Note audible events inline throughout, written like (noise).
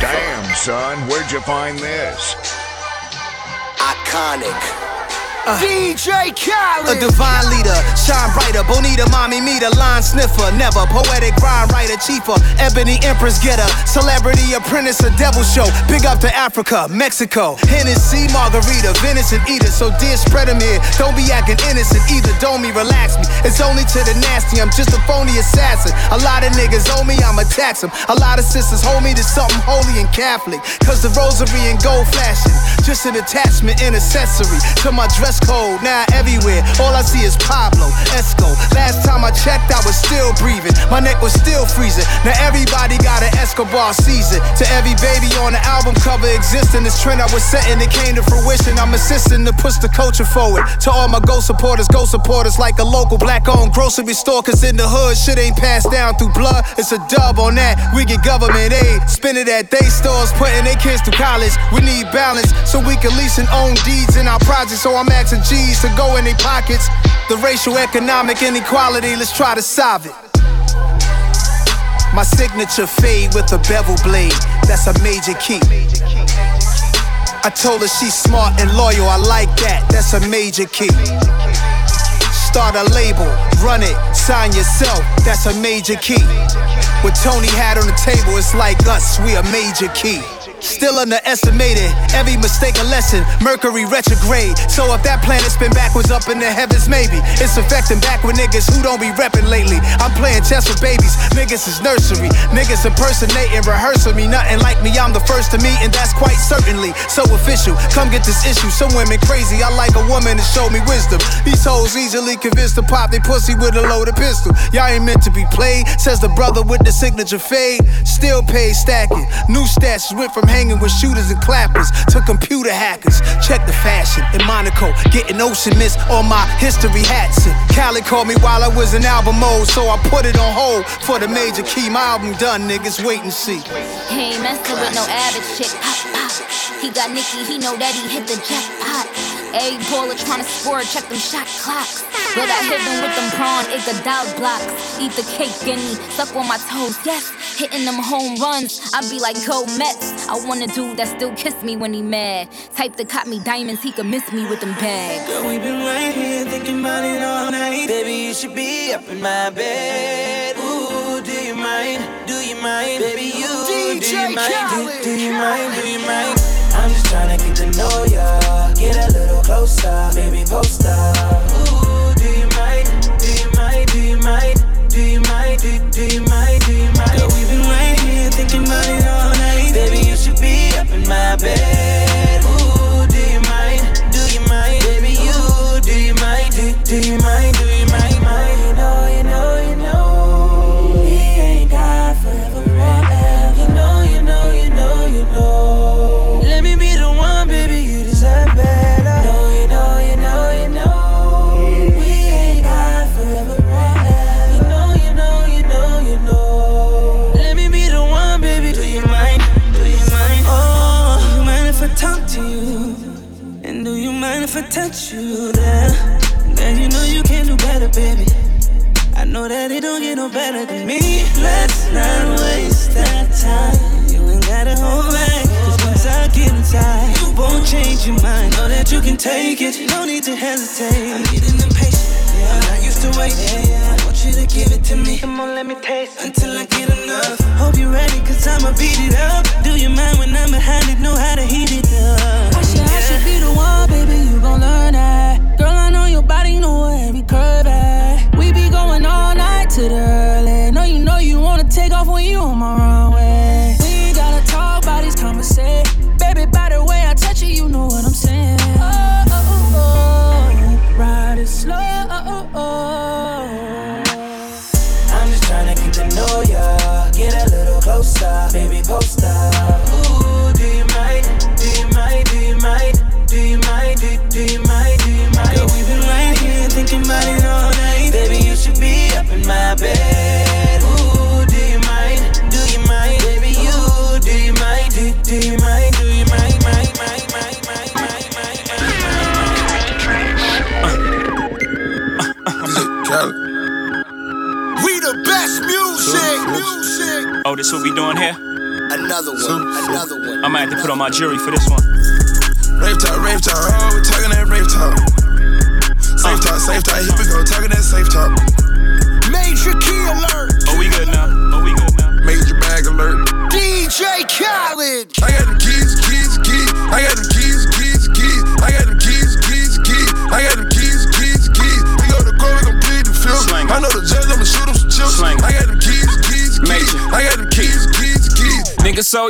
Damn, son, where'd you find this? Iconic. Uh, DJ Khaled. A divine leader, shine brighter. Bonita, mommy, me, the line sniffer. Never poetic rhyme writer, chiefer. Ebony empress getter. Celebrity apprentice, a devil show. Big up to Africa, Mexico. Hennessy, margarita, venison eater. So dear, spread them here. Don't be acting innocent either. Don't me, relax me. It's only to the nasty. I'm just a phony assassin. A lot of niggas owe me, I'ma tax them. A lot of sisters hold me to something holy and Catholic. Cause the rosary and gold flashing. Just an attachment and accessory to my dress dress code, now everywhere. All I see is Pablo, Esco. Last time I checked, I was still breathing. My neck was still freezing. Now everybody got an Escobar season. To every baby on the album cover existing, this trend I was setting, it came to fruition. I'm assisting to push the culture forward. To all my Go supporters, Go supporters like a local black owned grocery store. Cause in the hood, shit ain't passed down through blood. It's a dub on that. We get government aid. Spend it at they stores, putting their kids through college. We need balance so we can lease and own deeds in our projects. So I'm at And G's to go in their pockets. The racial economic inequality, let's try to solve it. My signature fade with a bevel blade, that's a major key. I told her she's smart and loyal, I like that, that's a major key. Start a label, run it, sign yourself, that's a major key. What Tony had on the table, it's like us, we a major key. Still underestimated, every mistake a lesson. Mercury retrograde. So if that planet spin backwards up in the heavens, maybe it's affecting back with niggas who don't be repping lately. I'm playing chess with babies, niggas is nursery. Niggas impersonating, rehearsing me. Nothing like me, I'm the first to meet, and that's quite certainly so official. Come get this issue. Some women crazy, I like a woman to show me wisdom. These hoes easily convinced to pop they pussy with a loaded pistol. Y'all ain't meant to be played, says the brother with the signature fade. Still paid stacking. New stats went from hanging with shooters and clappers to computer hackers. Check the fashion in Monaco, getting ocean mist on my history hats. And called me while I was in album mode, so I put it on hold for the major key. My album done, niggas wait and see. He ain't messing with no average chick. Pop, pop. He got Nicki, he know that he hit the jackpot. A baller tryna score, check them shot clocks. But I hit them with them prawn, dog blocks. Eat the cake, guinea, suck on my toes, yes. Hitting them home runs, I be like, go Mets. I want a dude that still kiss me when he mad. Type that caught me diamonds, he could miss me with them bags. Girl, we been right here thinking about it all night. Baby, you should be up in my bed. Ooh, do you mind? Do you mind? Baby, you, DJ do you mind? Do, do you mind? Do you mind? I'm just trying to get to know ya. Get a little closer, baby, post up. Ooh, do you mind? Do you mind? Do you mind?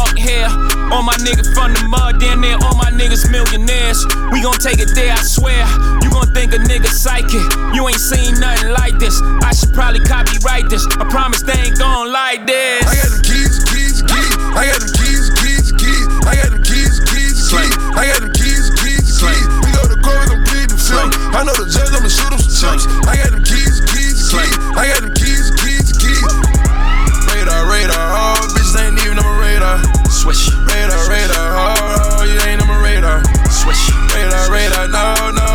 talk here. All my niggas from the mud, damn near all my niggas millionaires. We gon' take it there, I swear. You gon' think a nigga psychic. You ain't seen nothing like this. I should probably copyright this. I promise they ain't gon' like this. I got them keys, keys, keys. I got them keys, keys, keys. I got them keys, keys, keys. I got them keys, keys, keys. We go to court, we gon' plead the fifth. I know the judge, I'ma shoot him some chips. I got them keys, keys, keys. I got them Swish, Radar, radar, oh, you ain't on my radar. swish, Radar, radar, no, no,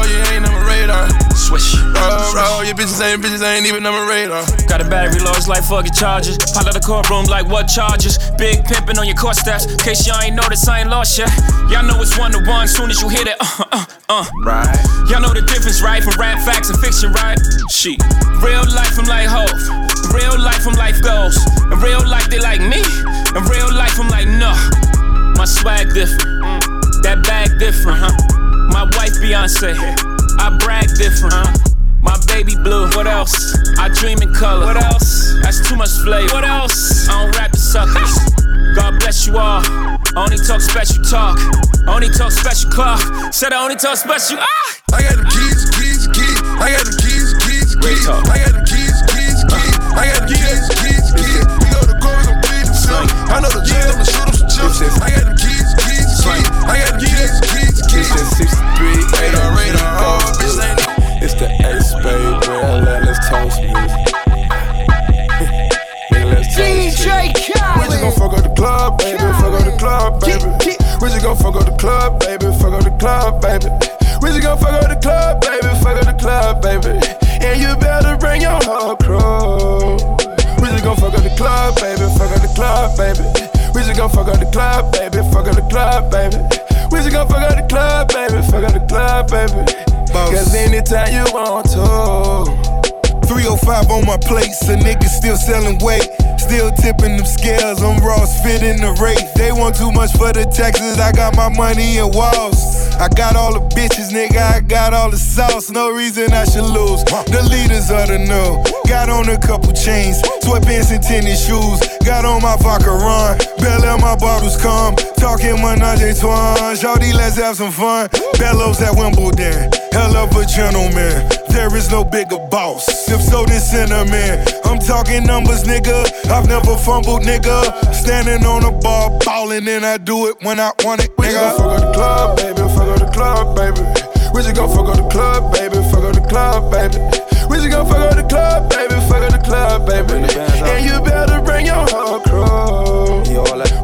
swish. Oh, oh, your bitches ain't, bitches ain't even on my radar. Got a battery large like fucking charges. Pile out the courtroom like what charges? Big pimpin' on your court steps. Case y'all ain't noticed, I ain't lost yet. Y'all know it's one to one. Soon as you hit it, uh, uh, uh. Right. Y'all know the difference, right? From rap facts and fiction, right? She. Real life, I'm like Hov. Real life, I'm like goals. In real life, they like me. In real life, I'm like, no. My swag different. That bag different, huh? My wife, Beyonce. I brag different? My baby blue. What else? I dream in color. What else? That's too much flavor. What else? I don't rap the suckers. (laughs) God bless you all. Only talk special talk. Only talk special clock. Said I only talk special. Ah! I got them keys, keys, keys. I got them keys, keys, keys. I got them keys, keys, keys. I got them keys, keys, keys. We go to court, we gon' plead the fifth. I know the judge, I'ma shoot him some chips. I got them keys, keys, keys. I got keys, keys, keys. It's that 63, Radar, radar, oh, bitches ain't. It's the ace, baby. Let, let's toast DJ We just gon' Khaled. fuck up the club, baby. Fuck up the club, baby. We just gon' fuck up the club, baby. Fuck up the club, baby. We just gon' fuck up the club, baby. Fuck up the club, baby. And you better bring your whole crew. Gon' fuck up the club, baby. Fuck up the club, baby. We just gon' fuck up the club, baby. Fuck up the club, baby. We just gon' fuck up the club, baby. Fuck up the club, baby. Cause anytime you want to. 305 on my plate, so niggas still selling weight. Still tipping them scales, I'm Ross fitting the rate. They want too much for the taxes, I got my money in walls. I got all the bitches, nigga, I got all the sauce. No reason I should lose. The leaders of the new. Got on a couple chains, sweatpants and tennis shoes. Got on my vodka run, Bell my bottles come. Talking Menage Trois, Shawty, let's have some fun. Bellows at Wimbledon, hell of a gentleman. There is no bigger boss. If so, then send him. I'm talking numbers, nigga. I've never fumbled, nigga. Standing on a bar, ballin', and I do it when I want it, We just gon' nigga. fuck up the club, baby. Fuck up the club, baby. We just gon' fuck up the club, baby. Fuck up the club, baby. We just gon' fuck up the club, baby. Fuck up the club, baby. And you better bring your whole crew.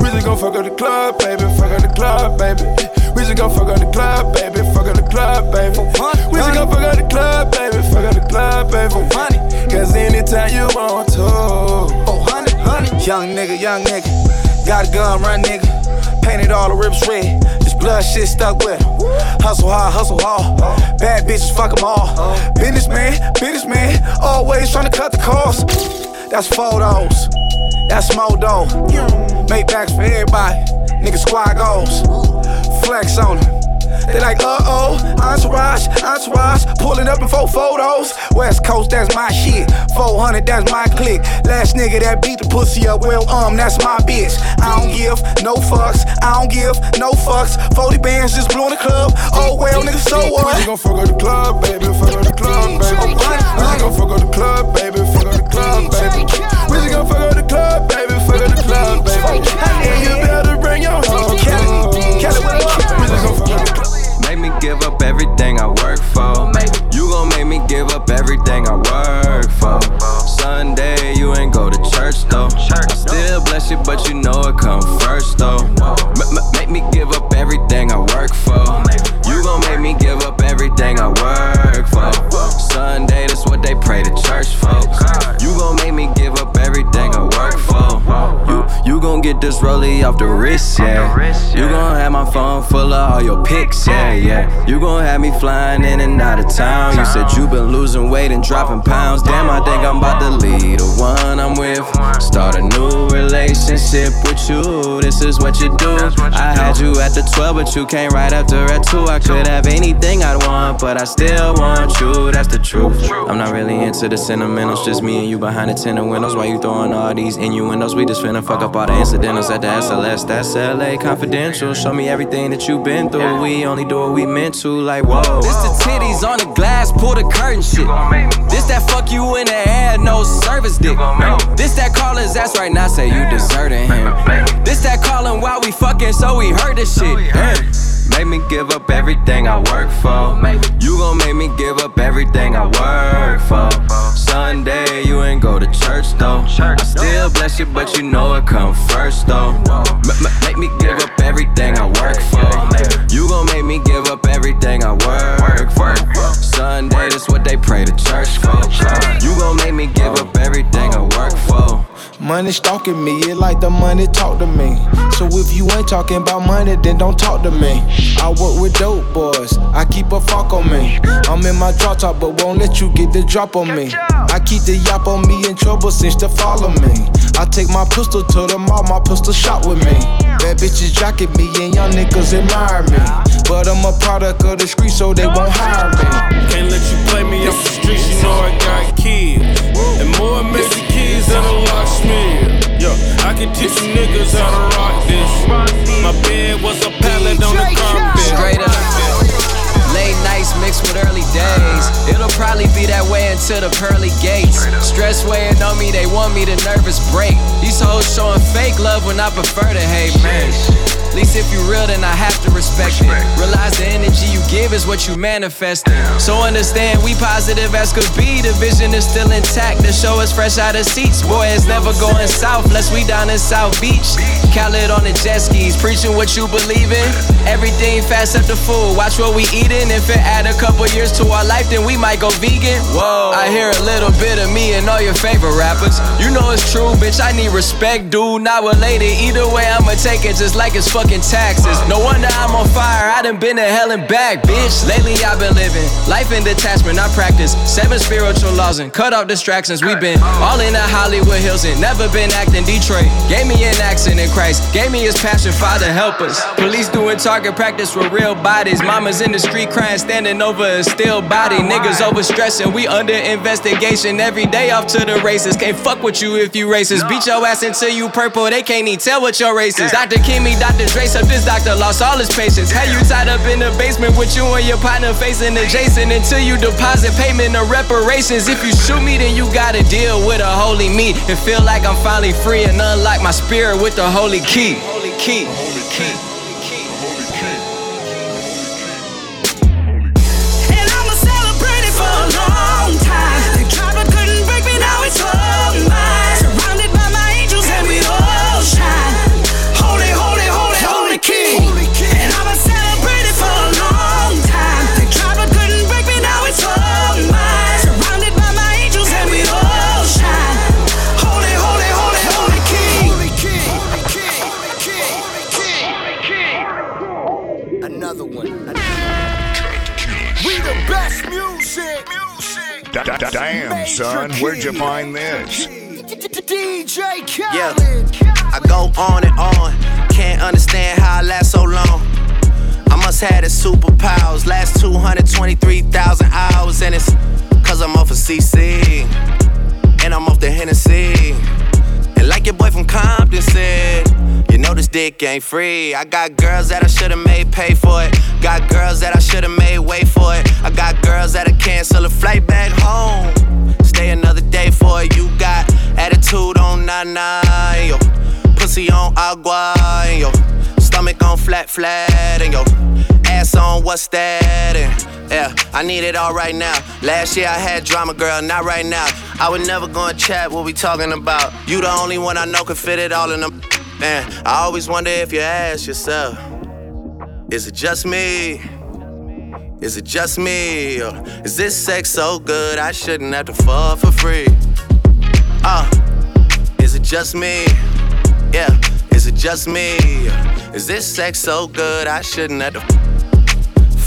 We just gon' fuck up the club, baby. Fuck up the club, baby. We just gon' fuck up the club, baby. Fuck up the club, baby. Young nigga, young nigga. Got a gun, run nigga. Painted all the rips red. This blood shit stuck with him. Hustle hard, hustle hard. Bad bitches, fuck them all. Businessman, businessman. Always trying to cut the cost. That's photos. That's Modo. Make backs for everybody. Nigga squad goals. Flex on. They like, uh oh, entourage, entourage, pulling up in four photos. West Coast, that's my shit. 400, that's my click. Last nigga that beat the pussy up, well, um, that's my bitch. I don't give no fucks, I don't give no fucks. 40 bands just blew in the club. Oh well, nigga, so what? You gon' fuck up the club, baby, fuck up the club, baby. I'm right. gon' fuck up the club, baby, fuck up the club, baby. We just gon' fuck up the club, baby, fuck up the club, baby. And you better bring your hoe. Kelly, Kelly, what up? We just gon' fuck up the club make me give up everything I work for. You gon' make me give up everything I work for. Sunday, you ain't go to church though. I still bless you, but you know it come first though. M- m- make me give up everything I work for. You gon' make me give up everything I work for. Sunday, that's what they pray to church folks. You gon' make me gon' get this rollie off the wrist, yeah. You gon' have my phone full of all your pics, yeah, yeah. You gon' have me flying in and out of town. You said you been losing weight and dropping pounds. Damn, I think I'm about to lead the one I'm with. Start a new relationship with you. This is what you do. I had you at the 12, but you came right after at 2. I could have anything I'd want, but I still want you. That's the truth. I'm not really into the sentimentals, just me and you behind the tenant windows. Why you throwing all these innuendos? We just finna fuck up all the incidentals at the SLS. That's LA confidential. Show me everything that you've been through. We only do what we meant to, like whoa. This the titties on the glass, pull the curtain shit. This that fuck you in the air, no service dick. This that call his ass right now, say you deserting him. This that calling while we fucking, so we heard this shit. Damn. Make me give up everything I work for. You gon' make me give up everything I work for. Sunday, you ain't go to church though. I still bless you, but you know it come first though. Make me give up everything I work for. You gon' make me give up everything I work for. Sunday, that's what they pray to church for. You gon' make me give up everything I work for. Money stalking me, it like the money talk to me. So if you ain't talking about money, then don't talk to me. I work with dope boys, I keep a fuck on me. I'm in my drop top, but won't let you get the drop on me. I keep the yap on me in trouble since to follow me. I take my pistol to the mall, my pistol shot with me. Bad bitches jacking me and young niggas admire me. But I'm a product of the street, so they won't hire me. Can't let you play me off the streets, you know I got kids. Stress weighing on me, they want me to nervous break. These hoes showing fake love when I prefer to hate, man. At least if you real, then I have to respect it. Realize the energy you give is what you manifest. So understand we positive as could be. The vision is still intact. The show is fresh out of seats. Boy, it's never going south unless we down in South Beach. Khaled on the jet skis, preaching what you believe in. Everything fast up the food. Watch what we eating. If it add a couple years to our life, then we might go vegan. Whoa, I hear a little bit of me and all your favorite rappers. You know it's true, bitch. I need respect, dude. Not related. Either way, I'ma take it just like it's fucking taxes. No wonder I'm on fire. I done been to hell and back, bitch. Lately I've been living life in detachment. I practice seven spiritual laws and cut off distractions. We've been all in the Hollywood Hills and never been acting Detroit. Gave me an accent in Christ. Gave me his passion. Father help us. Police doing target practice with real bodies. Mamas in the street crying, standing over a still body. Niggas overstressing. We under investigation every day off to the races. Can't fuck with you if you racist. Beat your ass until you purple. They can't even tell what your race is. Dr. Kimmy, Dr. Dre, up this doctor lost all his patience. Had you tied up in the basement with you and your partner facing adjacent until you deposit payment of reparations. If you shoot me, then you gotta deal with a holy me and feel like I'm finally free and unlock my spirit with the holy key. Holy key. Holy key. Damn, son, where'd you find this? DJ Khaled. Yeah, I go on and on. Can't understand how I last so long. I must have the superpowers. Last 223,000 hours, and it's cause I'm off of CC. And I'm off the Hennessy. And like your boy from Compton said, you know this dick ain't free. I got girls that I should've made pay for it. Got girls that I should've made wait for it. I got girls that'll cancel a flight back home. Stay another day for it. You got attitude on nana, and yo. Pussy on agua, and yo. Stomach on flat, flat, and yo. Ass on what's that? And yeah, I need it all right now. Last year I had drama, girl, not right now. I would never go and chat what we talking about. You the only one I know can fit it all in them. Man, I always wonder if you ask yourself, is it just me? Is it just me? Or is this sex so good I shouldn't have to fall for free? Uh, is it just me? Yeah, is it just me? Is this sex so good I shouldn't have to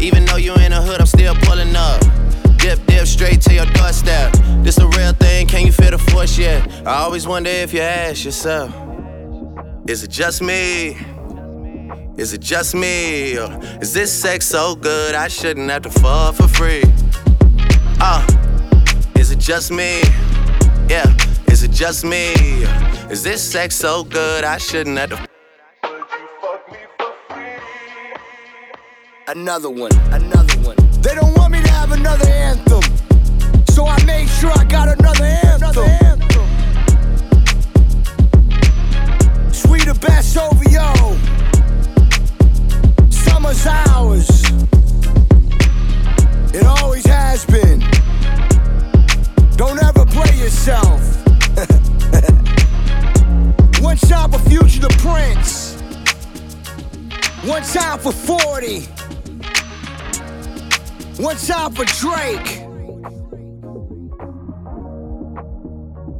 Even though you in the hood, I'm still pulling up. Dip, dip, straight to your doorstep. This a real thing, can you feel the force yet? I always wonder if you ask yourself. Is it just me? Is it just me? Or is this sex so good I shouldn't have to fall for free? Uh, is it just me? Yeah, is it just me? Is this sex so good I shouldn't have to Another one, another one. They don't want me to have another anthem. So I made sure I got another anthem. Sweeter best OVO. Summer's ours. It always has been. Don't ever play yourself. (laughs) One shot for Future the Prince. One time for 40. One time for Drake.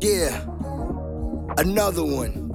Yeah. Another one.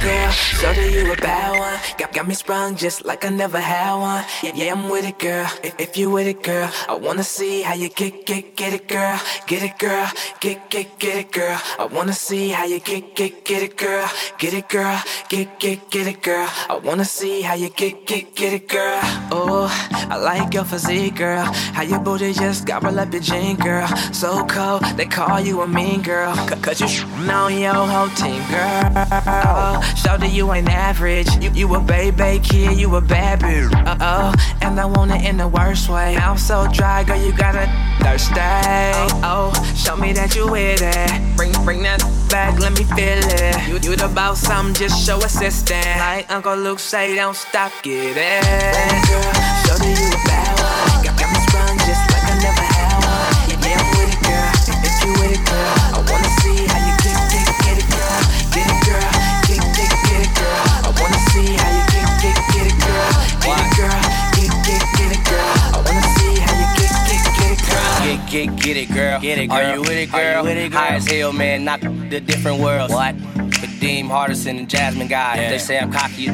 Girl, so do you a bad one? Got, got me sprung just like I never had one. Yeah, yeah, I'm with it, girl. If, if you with it, girl, I wanna see how you get, get, get it, girl. Get it, girl. Get, get, get it, girl. I wanna see how you get, get, get it, girl. Get it, girl. Get, get, get it, girl. I wanna see how you get, get, get it, girl. Oh, I like your physique, girl. How your booty just got roll up your jean, girl. So cold, they call you a mean girl. Cause you sh- on your whole team, girl. Oh, Shawty, you ain't average. You, you a baby kid, you a bad bitch. Uh oh, and I want it in the worst way. I'm so dry, girl, you gotta thirsty. Oh, oh, show me that you with it. Bring, bring that back, let me feel it. You, you the boss, I'm just show assistant. Like Uncle Luke say, don't stop, get it. Girl, shawty, you girl. Get it, girl. Are you with it, girl? with it, girl? High as hell, man. Not the different worlds. What? Kadeem Hardison and Jasmine guy. They say I'm cocky.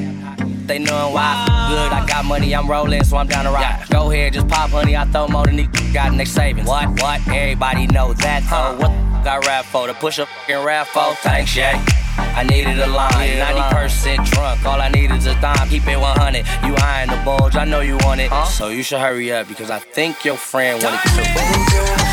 They knowin' why. Good, I got money, I'm rolling, so I'm down to ride. Go ahead, just pop, honey. I throw more than these got in their savings. What? What? Everybody know that, though. What the I rap for? To push a fucking rap for? Thanks, yeah. I needed a line, 90% drunk. All I need is a dime, keep it 100. You eyeing the bulge, I know you want it. So you should hurry up because I think your friend wanted to.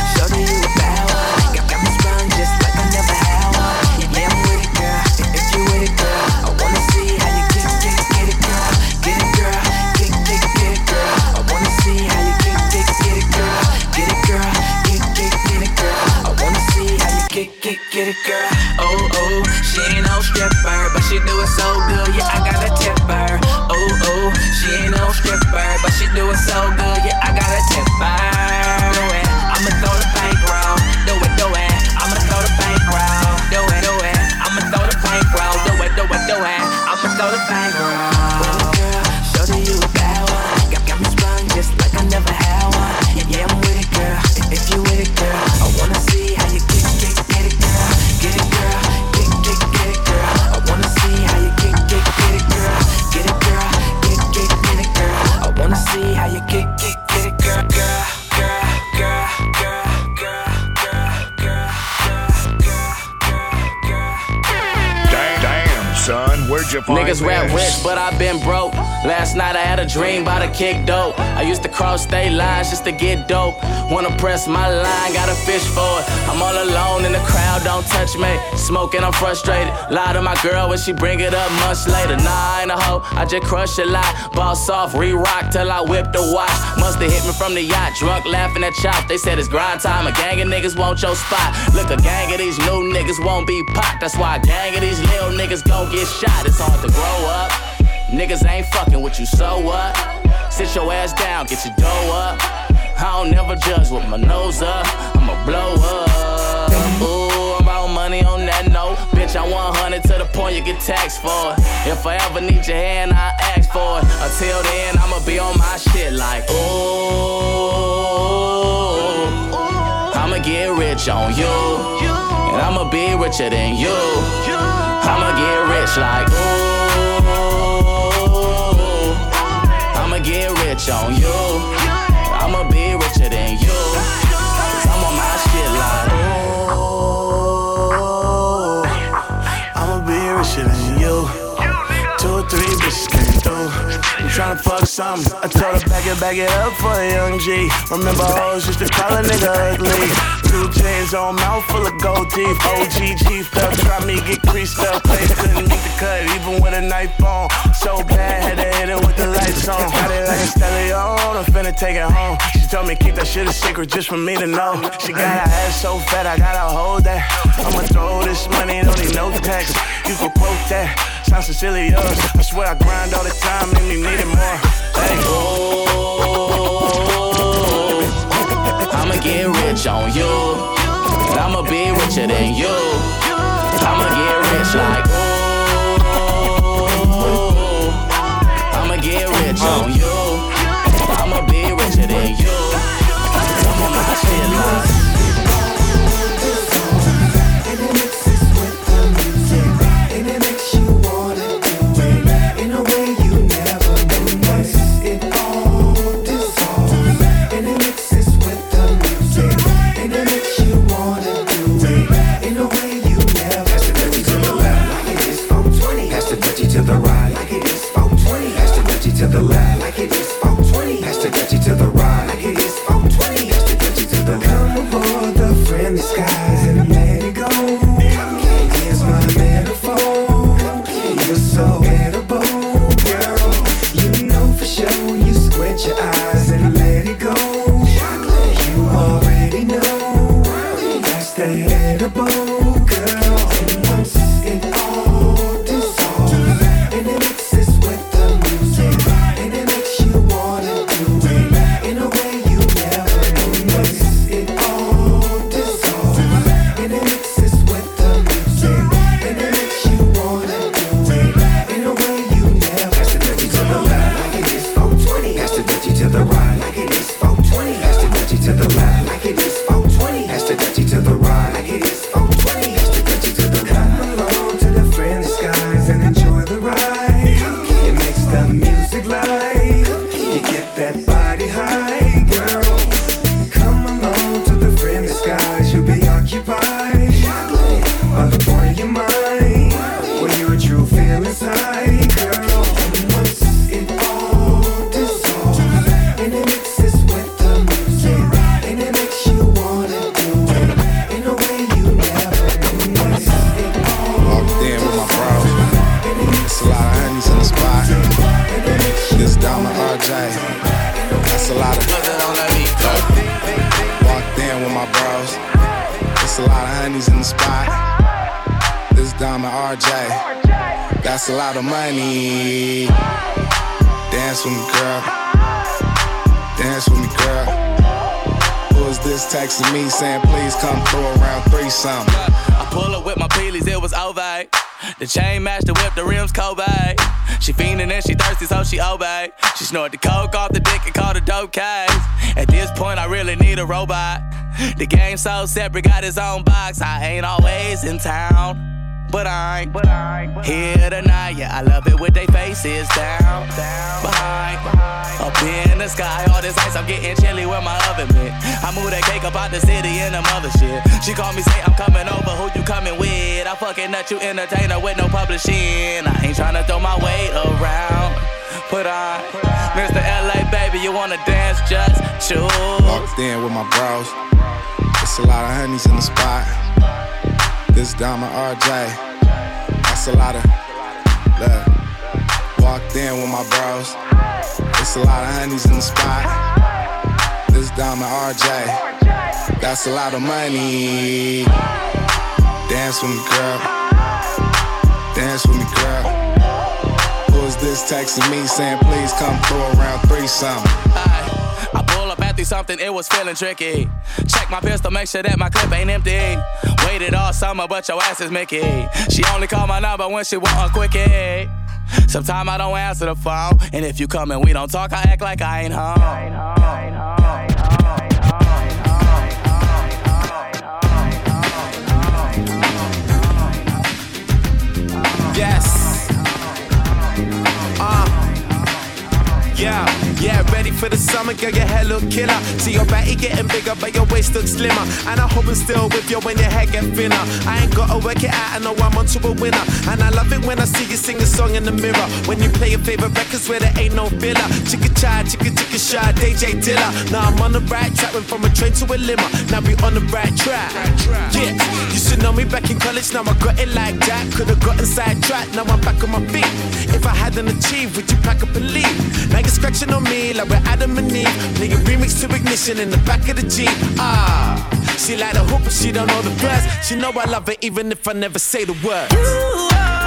Niggas rap rich, but i been broke. Last night I had a dream about a kick dope. I used to cross state lines just to get dope. Wanna press my line, gotta fish for it. I'm all alone in the crowd, don't touch me. Smoking, I'm frustrated. Lie to my girl when she bring it up months later. Nah, I ain't a hoe, I just crush a lot. Boss off, re rock till I whip the watch. Musta hit me from the yacht, drunk laughing at chop. They said it's grind time, a gang of niggas want your spot. Look, a gang of these new niggas won't be popped. That's why a gang of these little niggas gon' get shot. It's hard to grow up. Niggas ain't fucking with you, so what? Sit your ass down, get your dough up. I don't never judge with my nose up. I'ma blow up. Ooh, I'm about money on that note. Bitch, I 100 to the point you get taxed for it. If I ever need your hand, I ask for it. Until then, I'ma be on my shit like, ooh. I'ma get rich on you. And I'ma be richer than you. I'ma get rich like, ooh rich on you. I'ma be richer than you. Cause I'm on my shit like, ooh. I'ma be richer than you. Two three bitches tryna fuck something. I told her back it, back it up for a young G. Remember hoes used to call a nigga ugly. Two chains on, mouth full of gold teeth. OG chief up, try me get creased up. Place couldn't get the cut, even with a knife on. So bad, had to hit it with the lights on. Got it like a stallion, I'm finna take it home. She told me keep that shit a secret just for me to know. She got her ass so fat, I gotta hold that. I'ma throw this money, don't need no tax. You can quote that, yours. I swear I grind all the time, make me need it more. Hey. Oh. I'ma get rich on you. I'ma be richer than you. I'ma get rich like ooh. I'ma get rich on you. I'ma be richer than you. Come on, my shit like. The chain matched the whip, the rims Kobe. She fiendin' and she thirsty, so she obey. She snort the coke off the dick and call the dope case. At this point, I really need a robot. The game so separate, got his own box. I ain't always in town. But I ain't, but I ain't here tonight. Yeah, I love it with they faces down, down, behind, behind, up in the sky. All this ice, I'm getting chilly where my oven been. I moved that cake up out the city in the mother shit. She called me, say I'm coming over. Who you coming with? I fucking nut you entertain entertainer with no publishing. I ain't trying to throw my weight around. put on. Mr. LA, baby, you wanna dance? Just choose. Walked in with my bros. It's a lot of honeys in the spot. This diamond RJ. That's a lot of love. Walked in with my bros. It's a lot of honeys in the spot. This diamond RJ. That's a lot of money. Dance with me, girl. Dance with me, girl. Who is this texting me saying, please come through around three something? I at through something, it was feeling tricky. Check my pistol, make sure that my clip ain't empty. Waited all summer, but your ass is Mickey. She only call my number when she want a quickie. Sometimes I don't answer the phone, and if you come and we don't talk, I act like I ain't home. Yes. Uh. Yeah, yeah, ready for the summer, girl, your hair look killer. See your body getting bigger, but your waist looks slimmer. And I hope I'm still with you when your hair get thinner. I ain't gotta work it out, I know I'm onto a winner. And I love it when I see you sing a song in the mirror. When you play your favorite records where there ain't no filler. Chicka chai, chicka chicka shy, DJ Dilla. Now I'm on the right track, went from a train to a limo. Now we on the right track. Yeah, you should know me back in college, now I got it like that. Could've gotten sidetracked, now I'm back on my feet. If I hadn't achieved, would you pack up and leave? Now you're scratching on me like we're Adam and Eve. Nigga remix to ignition in the back of the Jeep. Ah, she like the hoop, but she don't know the words. She know I love her even if I never say the words.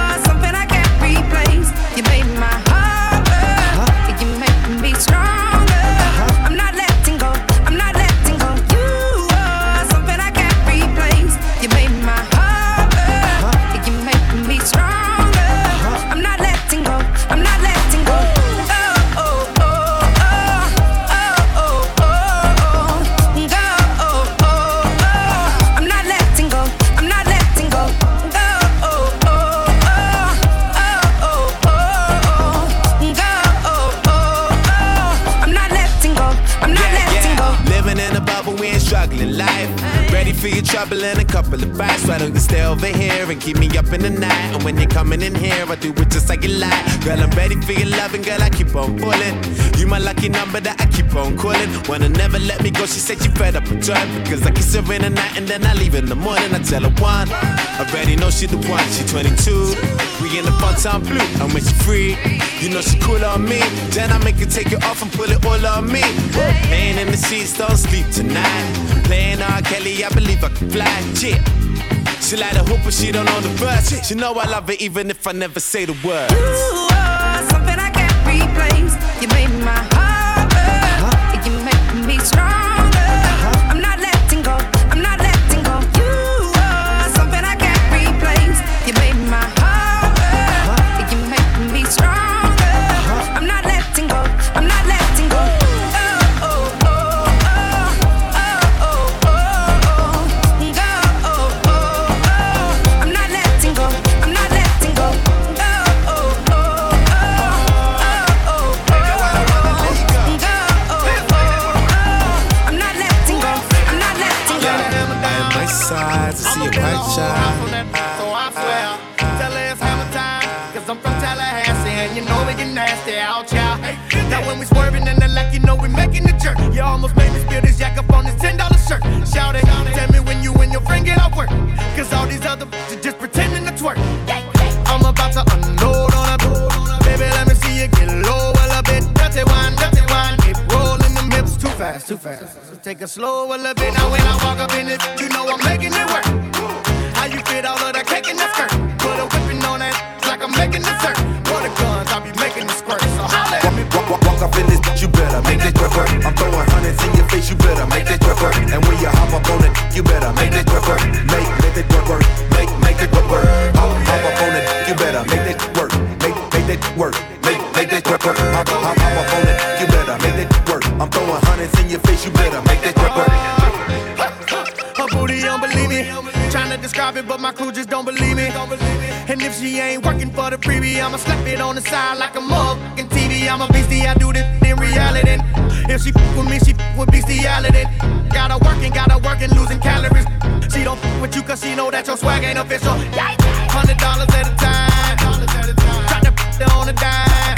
Life. Ready for your trouble and a couple of bites. Why don't you stay over here and keep me up in the night? And when you're coming in here, I do it just like you like. Girl, I'm ready for your loving, girl, I keep on pulling. You my lucky number that I keep on calling. Wanna never let me go, she said she fed up with time. Because I kiss her in the night and then I leave in the morning. I tell her one. I already know she the one, she 22. We in the fun time blue, and when she free, you know she cool on me. Then I make her take it off and pull it all on me. Laying in the seats, don't sleep tonight. Playing R. Kelly, I believe I can fly. Yeah. She like the hoop, but she don't know the words. She know I love her even if I never say the words. You are something I can't replace. You made my heart burn. You make me stronger. Fast. So take it slow a little bit. Now when I walk up in it, you know I'm making it work. How you fit all of that cake in that skirt? Put a whipping on that like I'm making dessert. For the guns, I'll be making the squirt. So holla at me. Walk, walk, walk up in this you better make that work. I'm throwing hundreds in your face, you better make that work. And when you hop up on it, you better make that work. Make, make that twerk work. Make, make that work. Hop, hop up on it, you better make that work. Make, make that work. If she ain't working for the freebie, I'ma slap it on the side like a motherfucking TV. I'm a beastie, I do this in reality. If she f with me, she f with bestiality. Got her working, got her working, losing calories. She don't f with you cause she know that your swag ain't official. Hundred dollars at a time. Try to f on a dime.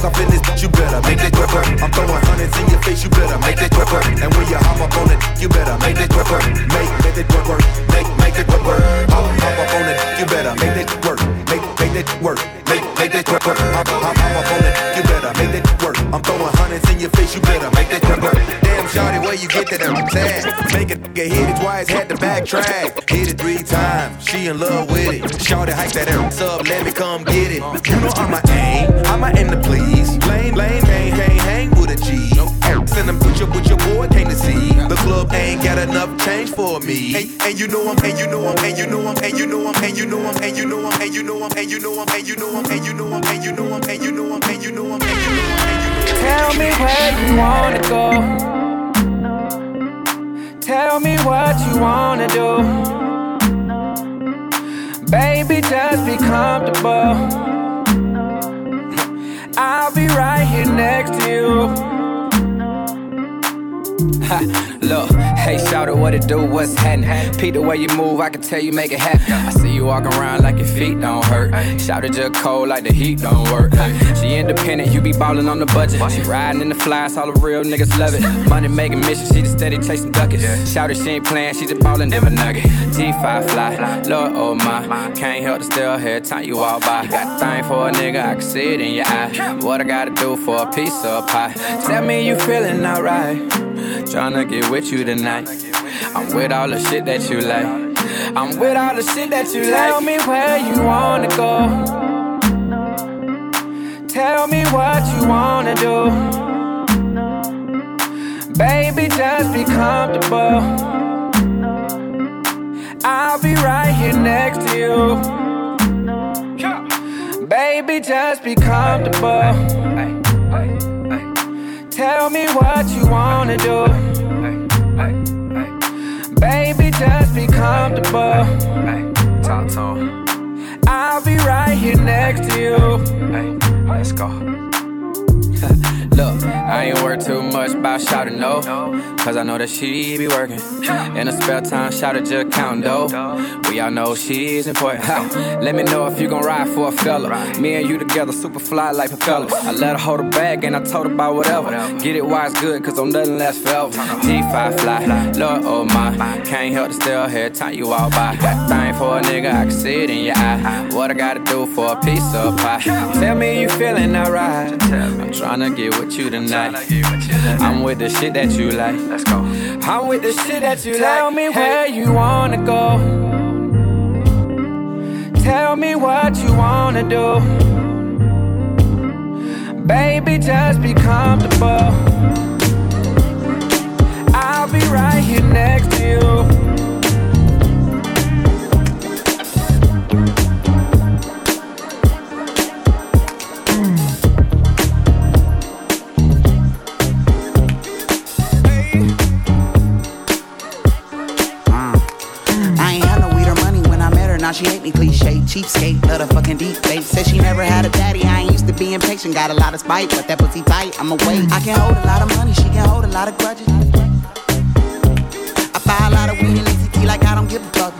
Walk up in this, you better make twerk work. I'm throwing hundreds in your face, you better make twerk work. And when you hop up on it, you better make twerk work. Make, make twerk work. Make, make twerk work. Hop, hop up on it, you better make that work. Make, make that work. Make, make twerk work. Hop, hop, hop up on it, you better make that work. I'm throwing hundreds in your face, you better make twerk work. Damn, shawty, where you get that tag? Make it get hit it twice, had to backtrack. Hit it three times, she in love with it. Shawty hike that ass up, let me come get it. You know I'm a aim, I'm a in the please. Lame, lame, ain't, can't hang with a G. Send them with your, with your boy came to see. The club ain't got enough change for me. And, and you know I'm, and you know I'm, and you know I'm, and you know I'm, and you know I'm, and you know I'm, and you know I'm, and you know I'm, and you know I'm, and you know I'm, and you know I'm, and you know I'm, and you know I'm, and you know I'm, and you know I'm. Tell me where you wanna go. Tell me what you wanna do. Baby, just be comfortable. I'll be right here next to you. Look, hey, shout it, what it do, what's happening? Pete, the way you move, I can tell you make it happen. I see you walking around like your feet don't hurt. Shout it just cold like the heat don't work. She independent, you be ballin' on the budget. She riding in the flies, all the real niggas love it. Money making mission, she just steady chasing duckets. Shout it, she ain't playing, she just ballin' never nugget. G5 fly, Lord, oh my. Can't help to still hear time you walk by. Got a thing for a nigga, I can see it in your eye. What I gotta do for a piece of pie? Tell me you feeling alright. Tryna get with you tonight. I'm with all the shit that you like. I'm with all the shit that you like. Tell me where you wanna go. Tell me what you wanna do. Baby, just be comfortable. I'll be right here next to you. Baby, just be comfortable. Tell me what you wanna do. Baby, just be comfortable. I'll be right here next to you. Let's go. Look, I ain't worried too much about shouting no. Cause I know that she be working. In her spare time, shout it just counting dough. We all know she's important. Let me know if you gon' ride for a fella. Me and you together, super fly like propellers. I let her hold her bag and I told her about whatever. Get it why it's good, cause I'm nothing last forever. G5 fly, Lord oh my. Can't help to still hear time you walk by. Thing for a nigga, I can see it in your eye. What I gotta do for a piece of pie? Tell me you feeling alright. I'm tryna get with you tonight. I'm with the shit that you like. Let's go. I'm with the shit that you Tell like. Tell me where you wanna go. Tell me what you wanna do. Baby, just be comfortable. I'll be right here next to you. I ain't used to being patient. Got a lot of spite, but that pussy tight. I'ma wait. I can hold a lot of money. She can hold a lot of grudges. I buy a lot of weed and ACT like I don't give a fuck.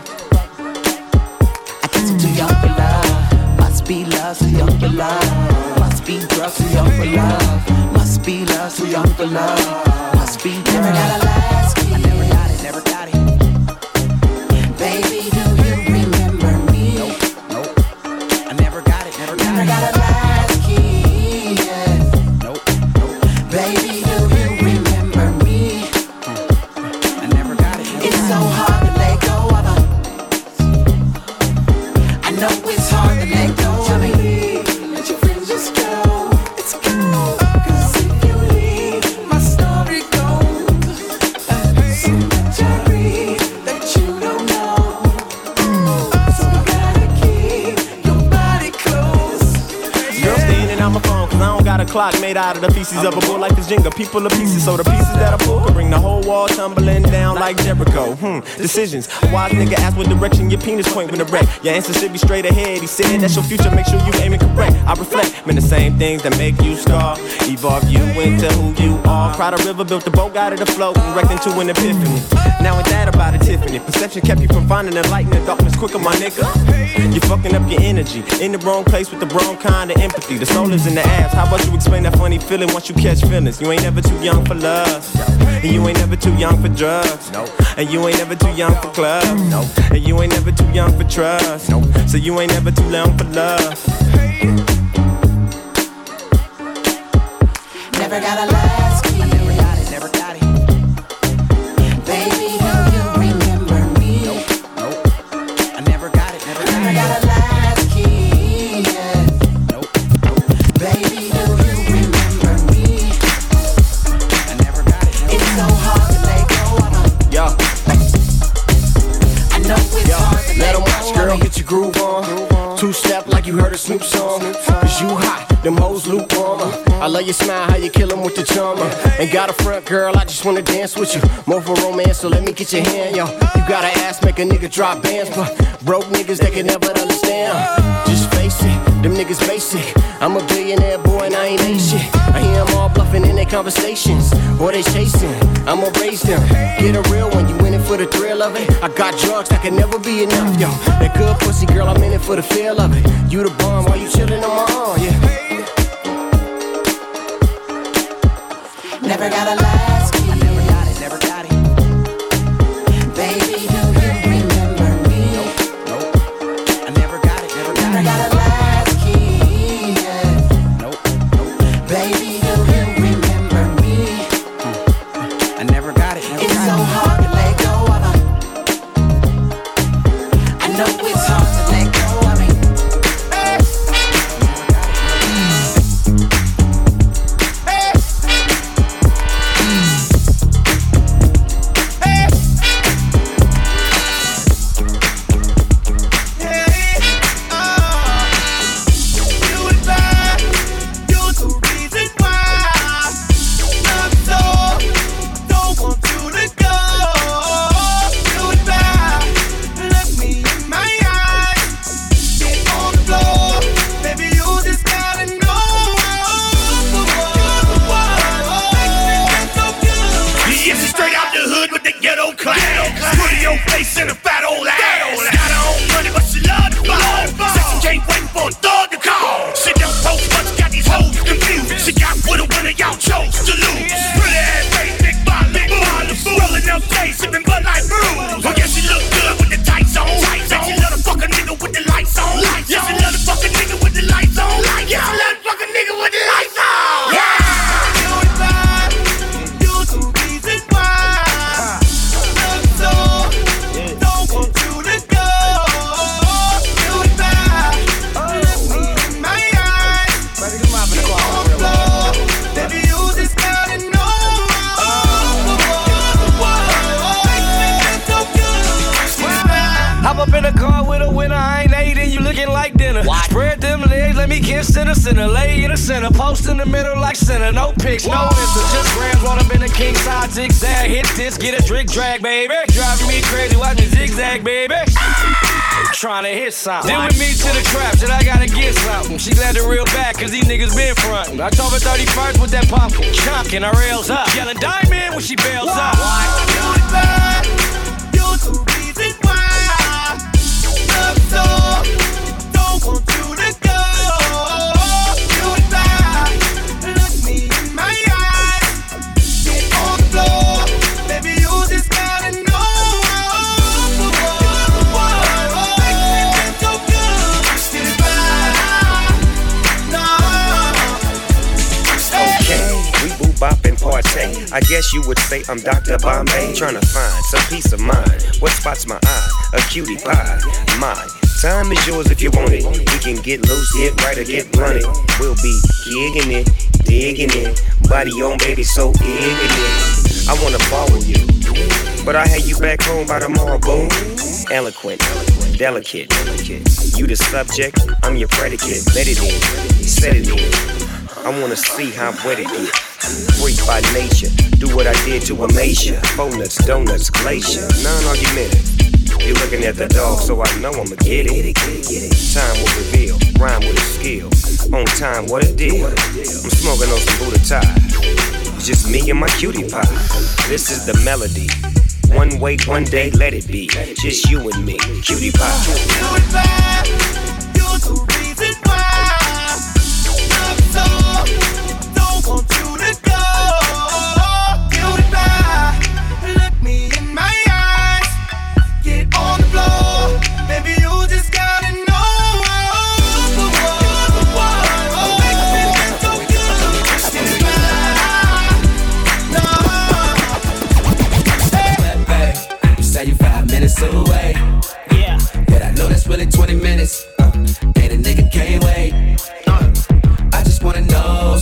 I guess I'm too young for love. Must be love, too young for love. Must be drugs, too young for love. Must be love, too young for love. Must be never got a last key. I never got it, never made out of the pieces of a bull like this Jenga. People are pieces, so the pieces that I pull can bring the whole wall tumbling down like Jericho. Hmm, decisions. A wise nigga ask what direction your penis point when the wreck. Your answer should be straight ahead. He said that's your future, make sure you aim it correct. I reflect, man, the same things that make you scar. Evolve you into who you are. Cried a river, built the boat, got it afloat, and wrecked into an epiphany. Now ain't that about it, Tiffany? Perception kept you from finding the light in the darkness quicker, my nigga. You're fucking up your energy in the wrong place with the wrong kind of empathy. The soul is in the ass. How about you explain that funny feeling once you catch feelings? You ain't never too young for love. And you ain't never too young for drugs. No. And you ain't never too young for clubs. No. And you ain't never too young for trust. No. So you ain't never too young for love. Never got a I love your smile, how you kill 'em with the charmer. Ain't got a front, girl, I just wanna dance with you. More for romance, so let me get your hand, yo. You got an ass, make a nigga drop bands, but broke niggas, they can never understand. Just face it, them niggas basic. I'm a billionaire boy and I ain't ain't shit. I hear them all bluffing in their conversations. Or they chasing, I'ma raise them. Get a real one, you in it for the thrill of it. I got drugs that can never be enough, yo. That good pussy girl, I'm in it for the feel of it. You the bomb while you chillin' on my arm, yeah. Never got a last key. Never got it, never got it. Trying back home by tomorrow, boom. Eloquent, delicate. You the subject, I'm your predicate. Let it in, set it in. I wanna see how wet it is. Freak by nature, do what I did to Amasia. Nuts, donuts, glacier, non argumentative. You're looking at the dog, so I know I'ma get it. Time will reveal, rhyme with a skill. On time, what a deal. I'm smoking on some Buddha tie. Just me and my cutie pie. This is the melody. One way, one day, let it be. Just you and me, cutie pie.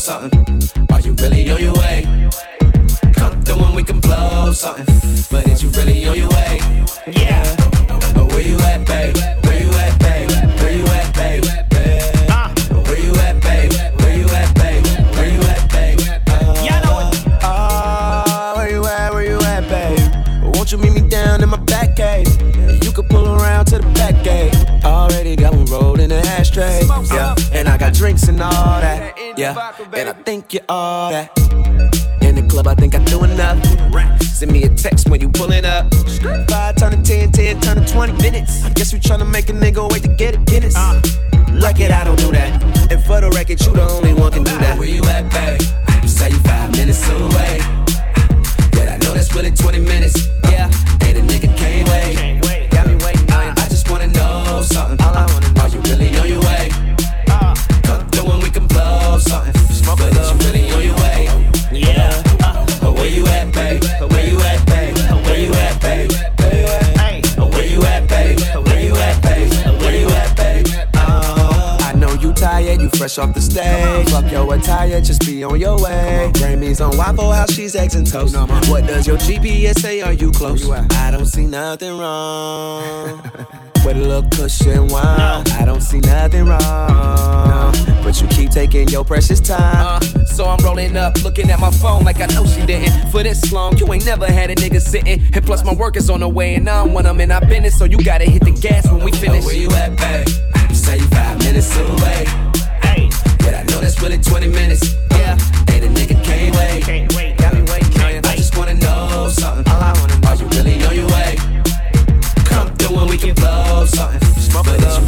Something. Are you really on your way? Come through and we can blow something. But is you really on your way? Yeah. But where you at, babe? Where you at, babe? Where you at, babe? Uh, where you at, babe? Where you at, babe? Where you at, babe? Yeah, I know it. Ah, where you at? Where you at, babe? Won't you meet me down in my back cave? You can pull around to the back gate. Already got one rolled in the ashtray. Yeah, and I got drinks and all that. Yeah, and I think you're all that. In the club, I think I do enough. Send me a text when you pulling up. Five turn to 10, 10 turn to 20 minutes. I guess we tryna make a nigga wait to get a Guinness. Uh. Like it, I don't do that. And for the record, you the only one can do that. Where you at, babe? You say you five minutes away. But I know that's really 20 minutes. Yeah, and a nigga can't wait. Fresh off the stage. Fuck your attire, just be on your way. Grammys on Waffle House, she's eggs and toast. What does your GPS say? Are you close? I don't see nothing wrong. (laughs) With a little cushion wine, I don't see nothing wrong. But you keep taking your precious time. Uh, so I'm rolling up, looking at my phone like I know she didn't. For this long, you ain't never had a nigga sitting. And plus, my work is on the way, and I don't want them in our business. So you gotta hit the gas when we finish. Where you at, babe? You say you five minutes away. Know that's really 20 minutes. Yeah, and a nigga can't wait. Can't wait. Got me waiting. I just wanna know something. All I wanna know. Are you really on your way? Come through and we can blow something. But is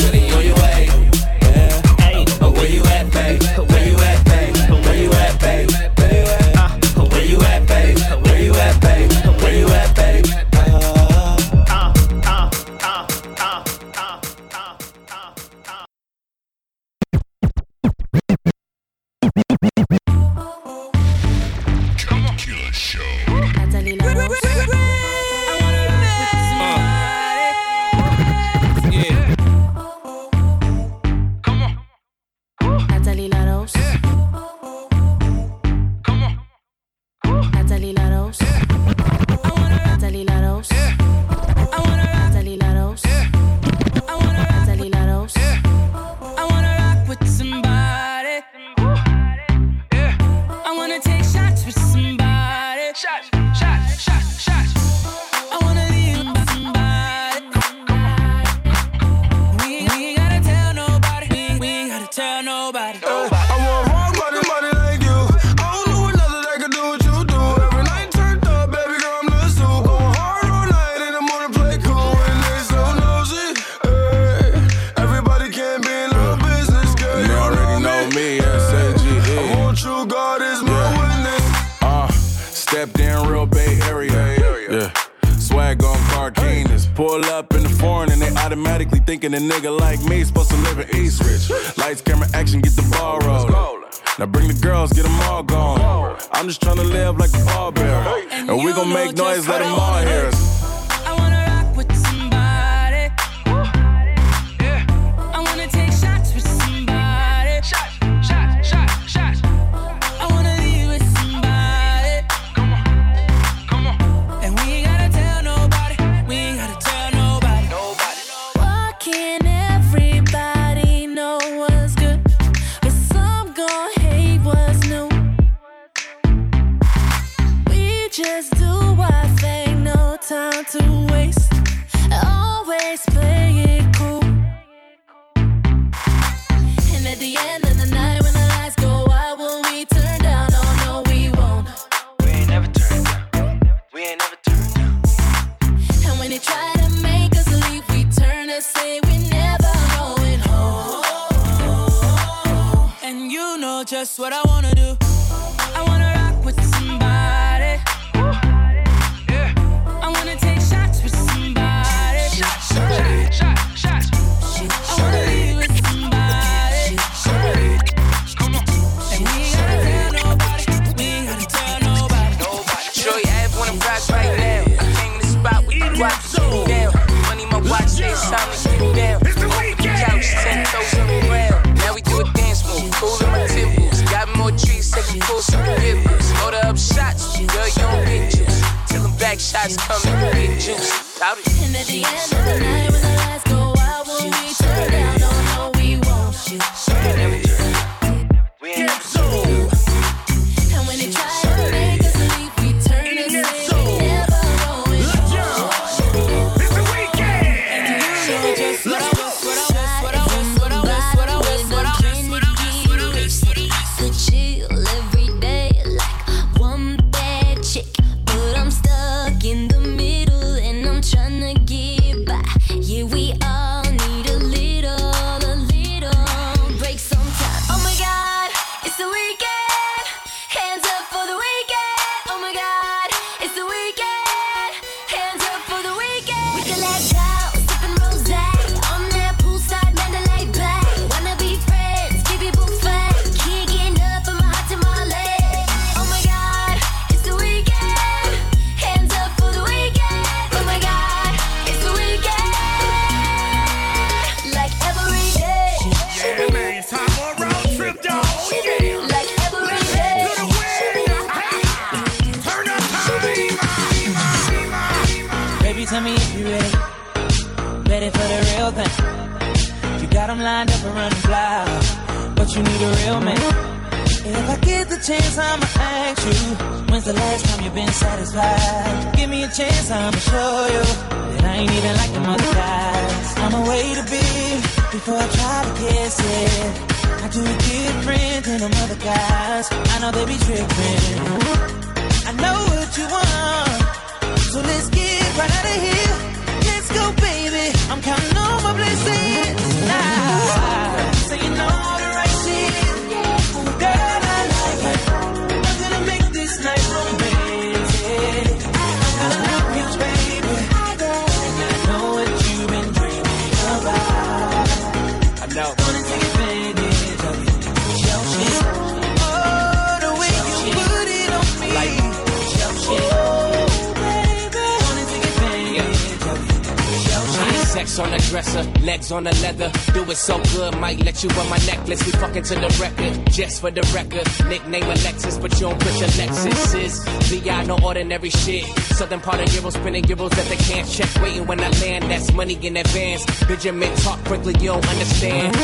a pull some givers. Order up shots, girl you don't get juice. Till them back shots coming, get juice. Doubt it. And the end of the night, fucking to the record, just for the record. Nickname Alexis, but you don't put your Lexus is. VI, no ordinary shit. Southern part of Euro spinning euros that they can't check. Waiting when I land, that's money in advance. Benjamin talk quickly, you don't understand.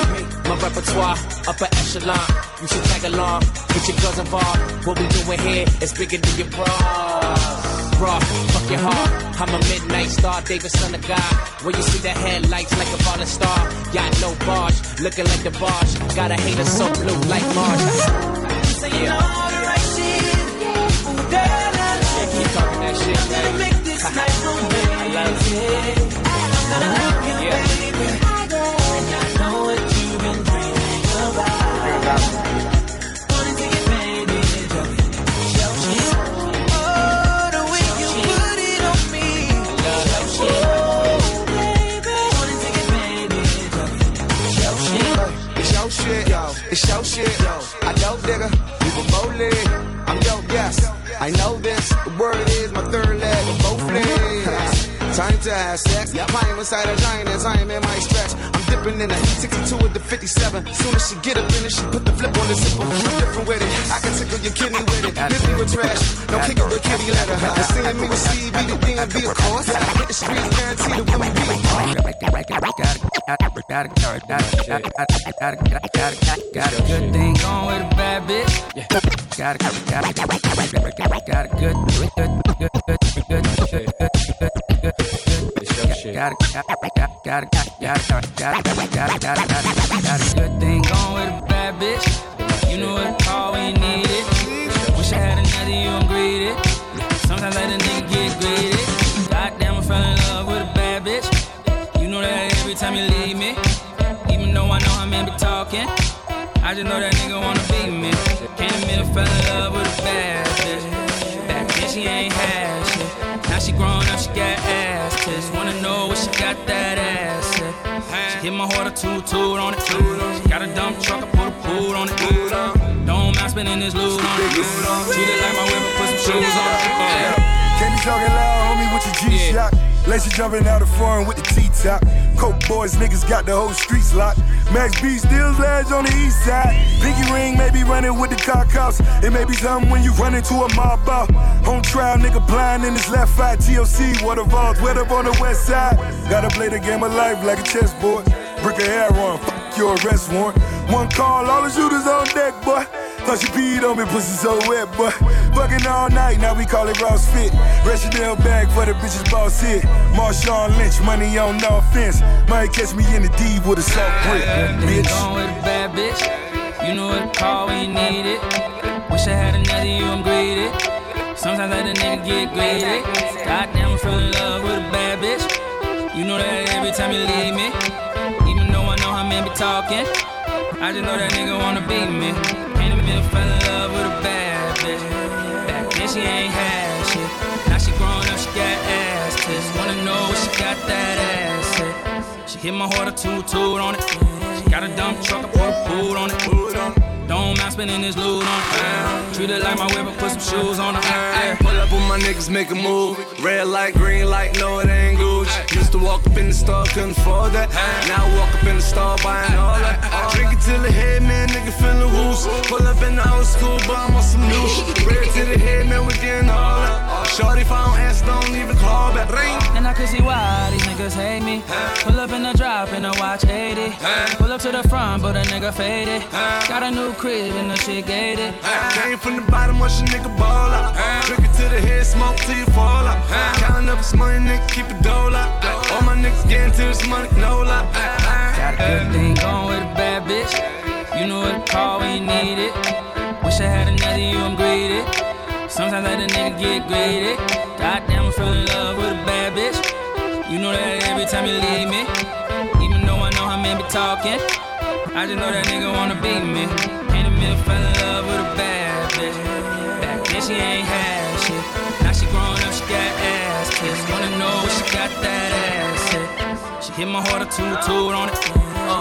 My repertoire, upper echelon. You should tag along, get your girls involved. What we doing here is bigger than your bras. Raw, fuck your heart. I'm a midnight star, David son of God. When you see the headlights like a falling star, got no barge, looking like the barge got a hater so blue like Mars. Yeah. Yeah, keep talking that shit, man. (laughs) I love it. Your shit. I digger. You can both leg. I'm yo, yes. I know this. The word is my third leg of both legs. Time to have sex. Climb inside a giant as I am in my stretch. Dipping in the 62 with the 57. Soon as she get up in it, she put the flip on the zipper. Different with it. I can tickle your kidney with it. Me with trash. No kick it with kitty letter. And seeing me with C, be the be a course. Hit the streets, guaranteed that women be Got a good thing going with a bad bitch. Got a got a got a got a got a good good good good good good good Got a got a got a got a got a got a got a got a got got a good thing going with a bad bitch. You know what? Need it. Wish I had another you, I'm. Sometimes I let a nigga get greedy. Goddamn, I fell in love with a bad bitch. You know that every time you leave me. Even though I know men be talking, I just know that nigga wanna be me. fell in love with a bad bitch. Back then she ain't had shit. Now she grown up, she got ass tits. Wanna know what she got that ass hit my heart a toot toot on it. She got a dump truck, I put a pool on it. Don't mind spending this loot on it. Treat it like my whip, put some shoes on it. Can't be talking loud, homie, with your G-Shock. Lacy jumping out of foreign with the T-top. Coke boys, niggas got the whole streets locked. Max B still lads on the east side. Pinky ring may be running with the car cops. It may be something when you run into a mob out. Home trial, nigga blind in his left eye. TOC, water vaults, wet up on the west side. Gotta play the game of life like a chessboard. Brick a hair on, fuck your arrest warrant. One call, all the shooters on deck, boy. Thought she peed on me, pussy so wet, boy. Fucking all night, now we call it CrossFit. Chanel bag for the bitches boss here. Marshawn Lynch, money on no offense. Might catch me in the D with a soft grip, bitch. Gone with a bad bitch. You know what call when you need it. Wish I had another you, I'm greedy. Sometimes I let a nigga get greedy. Goddamn, I fell in love with a bad bitch. You know that every time you leave me. Be talking. I just know that nigga wanna beat me. Ain't a minute fell in love with a bad bitch. Back then she ain't had shit. Now she grown up, she got ass tits. Wanna know what she got that ass at. She hit my heart a toot toot on it. She got a dump truck, I put a pool on it. Don't mind spending this loot on it. Treat it like my whip, put some shoes on. Yeah. Pull up with my niggas, make a move. Red light, green light, no, it ain't Gucci. Used to walk up in the store, couldn't afford that. Now I walk up in the store, buying all that. Drink it till the head, man, nigga feeling loose. Pull up in the old school, but I'm on some new shit. Red to the head, man, we getting all that. Shorty, if I don't answer, don't even call back. Ring. And I can see why these niggas hate me. Pull up in the drop and I watch 80. Pull up to the front, but a nigga faded. Got a new crib and the shit gated. Came from the bottom, watch a nigga ball out. Drink it to the head, smoke till you fall out. Counting up this money, nigga, keep it dole out. All my niggas getting to this money, no lie. Got a good thing going with a bad bitch. You know what to call when you need it. Wish I had another you, I'm greedy. Sometimes I let a nigga get greedy. Goddamn, I fell in love with a bad bitch. You know that every time you leave me. Even though I know how men be talking. I just know that nigga wanna beat me. Ain't a minute fell in love with a bad bitch. Back then she ain't had shit. Now she grown up, she got ass tits. Wanna know what she got that ass hit my heart a toot toot on it.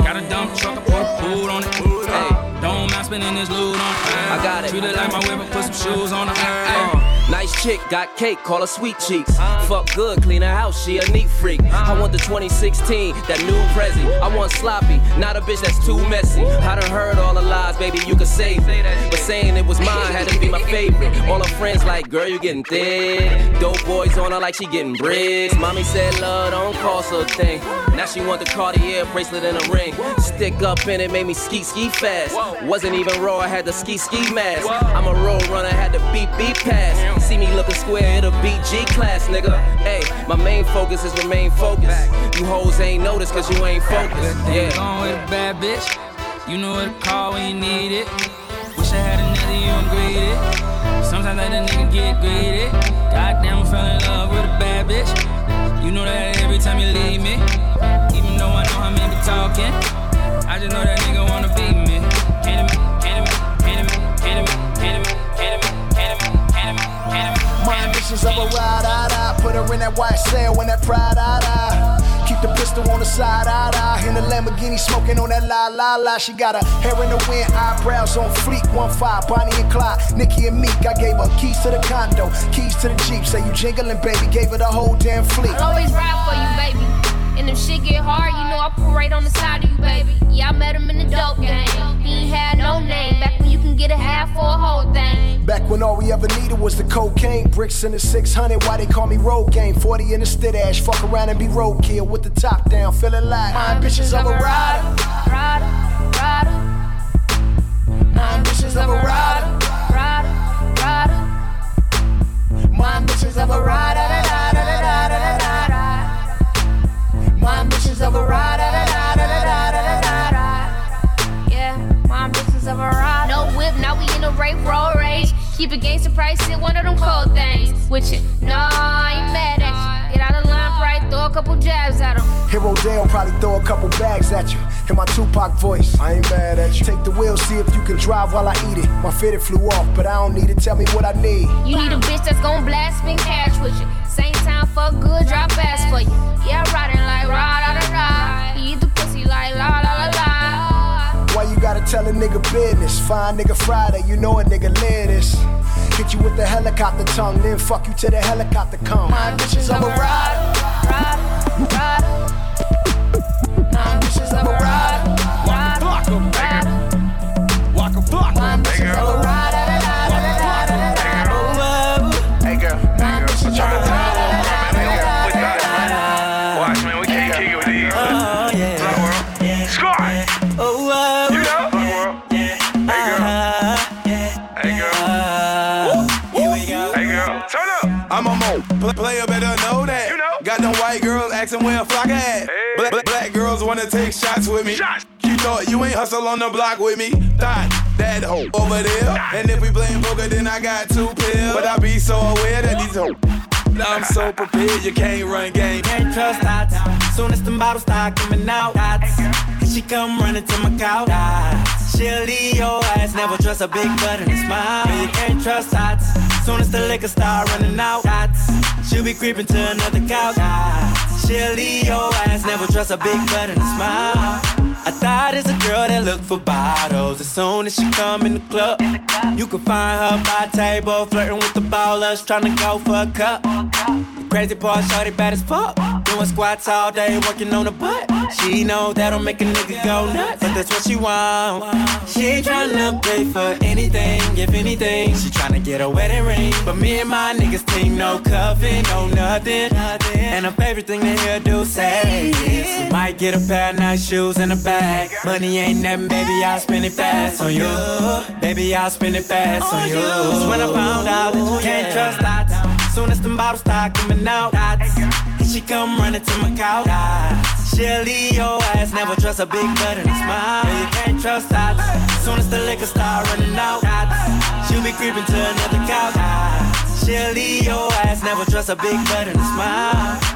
Got a dump truck, I put a pool on it. Hey, don't mind spending this loot on it. I got it. Treat it like my I put some shoes on it. Uh, nice chick, got cake, call her sweet cheeks. Fuck good, clean her house, she a neat freak. I want the 2016, that new Prezi. I want sloppy, not a bitch that's too messy. I done heard all the lies, baby, you could save it. But saying it was mine had to be my favorite. All her friends like, girl, you getting thick. Dope boys on her like she getting bricks. Mommy said love don't cost a thing. Now she want the Cartier bracelet and a ring. Stick up in it, made me ski ski fast. Wasn't even raw, I had the ski ski mask. I'm a road runner, had the beat beat pass. See me looking square, it'll be G class, nigga. Hey, my main focus is remain focused. You hoes ain't noticed cause you ain't focused. Yeah. Going with a bad bitch. You know what to call when you need it. Wish I had another you, greedy. Sometimes I let a nigga get greedy. Goddamn, I fell in love with a bad bitch. You know that every time you leave me. Even though I know how men be talking. I just know that nigga wanna beat me. My ambitions of a ride, ah, ah. Put her in that white cell when that pride, ah, ah. Keep the pistol on the side, ah, ah. In the Lamborghini, smoking on that la, la, la. She got her hair in the wind, eyebrows on fleek. One five, Bonnie and Clyde, Nicki and Meek. I gave her keys to the condo, keys to the Jeep. Say you jingling, baby. Gave her the whole damn fleet. I'll always ride for you, baby. And if shit get hard, you know I put right on the side of you, baby. Yeah, I met him in the dope game. He ain't had no name. Back when you can get a half for a whole thing. Back when all we ever needed was the cocaine, bricks in the 600. Why they call me road game? 40 in the stit ash. Fuck around and be roadkill with the top down, feeling like my ambitions of a rider. Rider, rider. My ambitions of a rider. Rider, rider. My ambitions of a rider. My ambitions of a rider. da, da, da, da, da, da, da, da. Yeah, my ambitions of a ride. No whip, now we in a rape road rage. Keep it gangster price, sit one of them cold things. With you, nah, I ain't mad at you. Get out of line, right? Throw a couple jabs at him. Hit Rodale probably throw a couple bags at you. In my Tupac voice, I ain't mad at you. Take the wheel, see if you can drive while I eat it. My fitted flew off, but I don't need it. Tell me what I need. You need a bitch that's gon' blast spin cash with you. Same time, fuck good, drop ass for you. Yeah, riding like rah da da da. Eat the pussy like la la la la. Why you gotta tell a nigga business? Fine nigga Friday, you know a nigga live this. Hit you with the helicopter tongue, then fuck you till the helicopter come. My bitches, I'm a rider. Ride, ride. Girls a flock at. Black, black, black girls wanna take shots with me. Shots. You thought you ain't hustle on the block with me. Thought that hoe over there. And if we playing poker, then I got two pills. But I be so aware that these hoes. I'm so prepared, you can't run game. Can't trust dots. Soon as them bottles start coming out, dots. She come running to my couch. Dots. She'll leave your ass, never trust a big butt and a smile. But you can't trust dots. Soon as the liquor start running out, dots. She'll be creeping to another couch. Dots. She'll your ass, never trust a big butt and a smile. I thought it's a girl that look for bottles. As soon as she come in the club, you can find her by table, flirting with the ballers, trying to go for a cup. Crazy part, shorty bad as fuck. Doing squats all day, working on the butt. She know that'll make a nigga go nuts, but that's what she want. She ain't tryna pay for anything, if anything. She tryna get a wedding ring. But me and my niggas team, no cuffing, no nothing. And her favorite thing to hear do say is, we might get a pair of nice shoes and a bag. Money ain't nothing, baby, I'll spend it fast on you. Baby, I'll spend it fast on you. That's when I found out that you can't trust dots. Soon as them bottles start coming out, dots. She come running to my couch. She'll leave your ass, never trust a big butt and a smile. Yeah, you can't trust dots. Soon as the liquor start running out, dots. She'll be creeping to another couch. She'll leave your ass, never trust a big butt and a smile.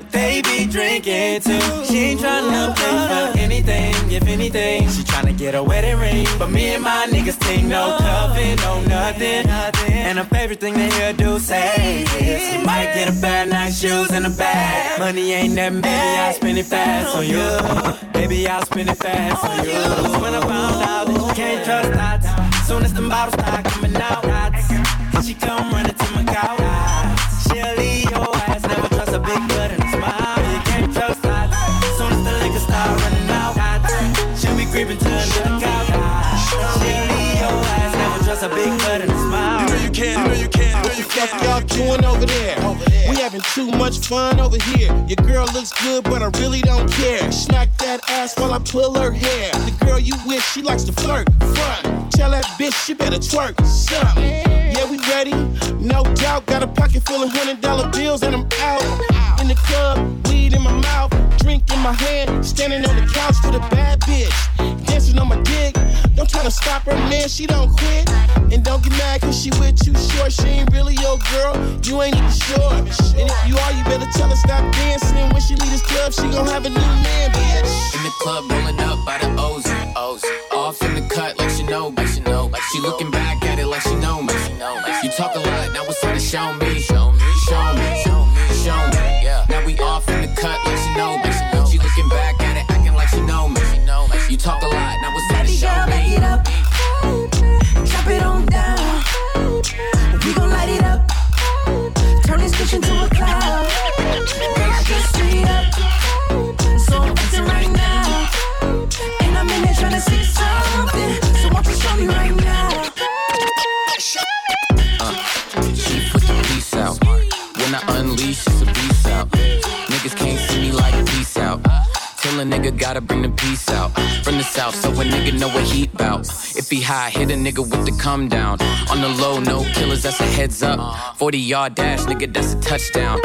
They be drinking too. She ain't tryna pay for anything, if anything. She tryna get a wedding ring. But me and my niggas think no cuffing, no nothing. And her favorite thing they hear do say is, you might get a pair of nice shoes and a bag. Money ain't nothing, baby, I'll spend it fast on you. Baby, I'll spend it fast on you. When I found out that you can't trust dots. Soon as the bottles start coming out. She come running ass, never trust a big butt and a smile. You know you can, you know you can, you know you Fuck y'all doing over there? Having too much fun over here. Your girl looks good, but I really don't care. Smack that ass while I pull her hair. The girl you with, she likes to flirt. Front. Tell that bitch she better twerk something. Yeah, we ready? No doubt. Got a pocket full of hundred dollar bills and I'm out. In the club, weed in my mouth, drink in my hand, standing on the couch with a bad bitch, dancing on my dick. Don't try to stop her, man, she don't quit. And don't get mad cause she with too short. She ain't really your girl, you ain't even sure. And you are, you better tell her stop dancing. And when she leave this club, she gon' have a new man, bitch. In the club, rolling up by the O's. O's. Off in the cut, like she know, like she know. Like she looking back at it like she know me. You talk a lot, now it's time to show me. Show me, show unleash, it's a beast out. Niggas can't see me like peace out. Till a nigga gotta bring the peace out. From the south, so a nigga know what heat bout. If he high, hit a nigga with the come down. On the low, no killers, that's a heads up. 40 yard dash, nigga, that's a touchdown.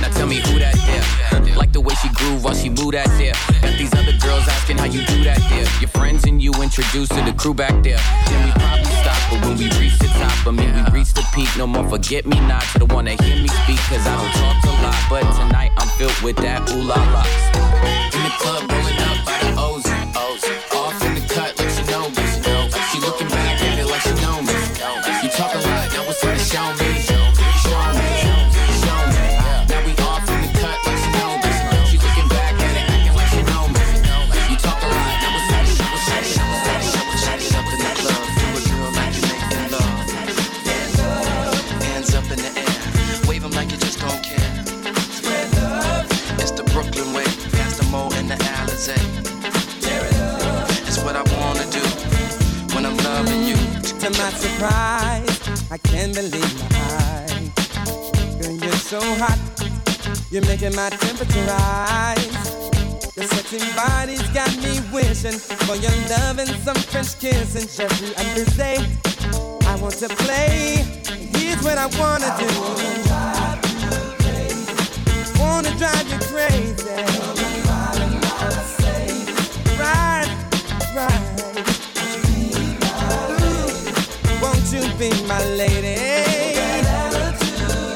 Now tell me who that there. Like the way she groove while she move that there. Got these other girls asking how you do that there. Your friends and you introduced to the crew back there. Then we probably stop but when we reach the top, I mean we reach the peak. No more forget me not to the one that hear me speak, cause I don't talk a lot. But tonight I'm filled with that ooh la la. In the club, rolling you. To my surprise, I can't believe my eyes. Girl, you're so hot, you're making my temperature rise. Your sexy body's got me wishing for your love and some French kissing. Jeffrey Undersay, I want to play. Here's what I wanna do. Wanna drive you crazy. Right, be my lady?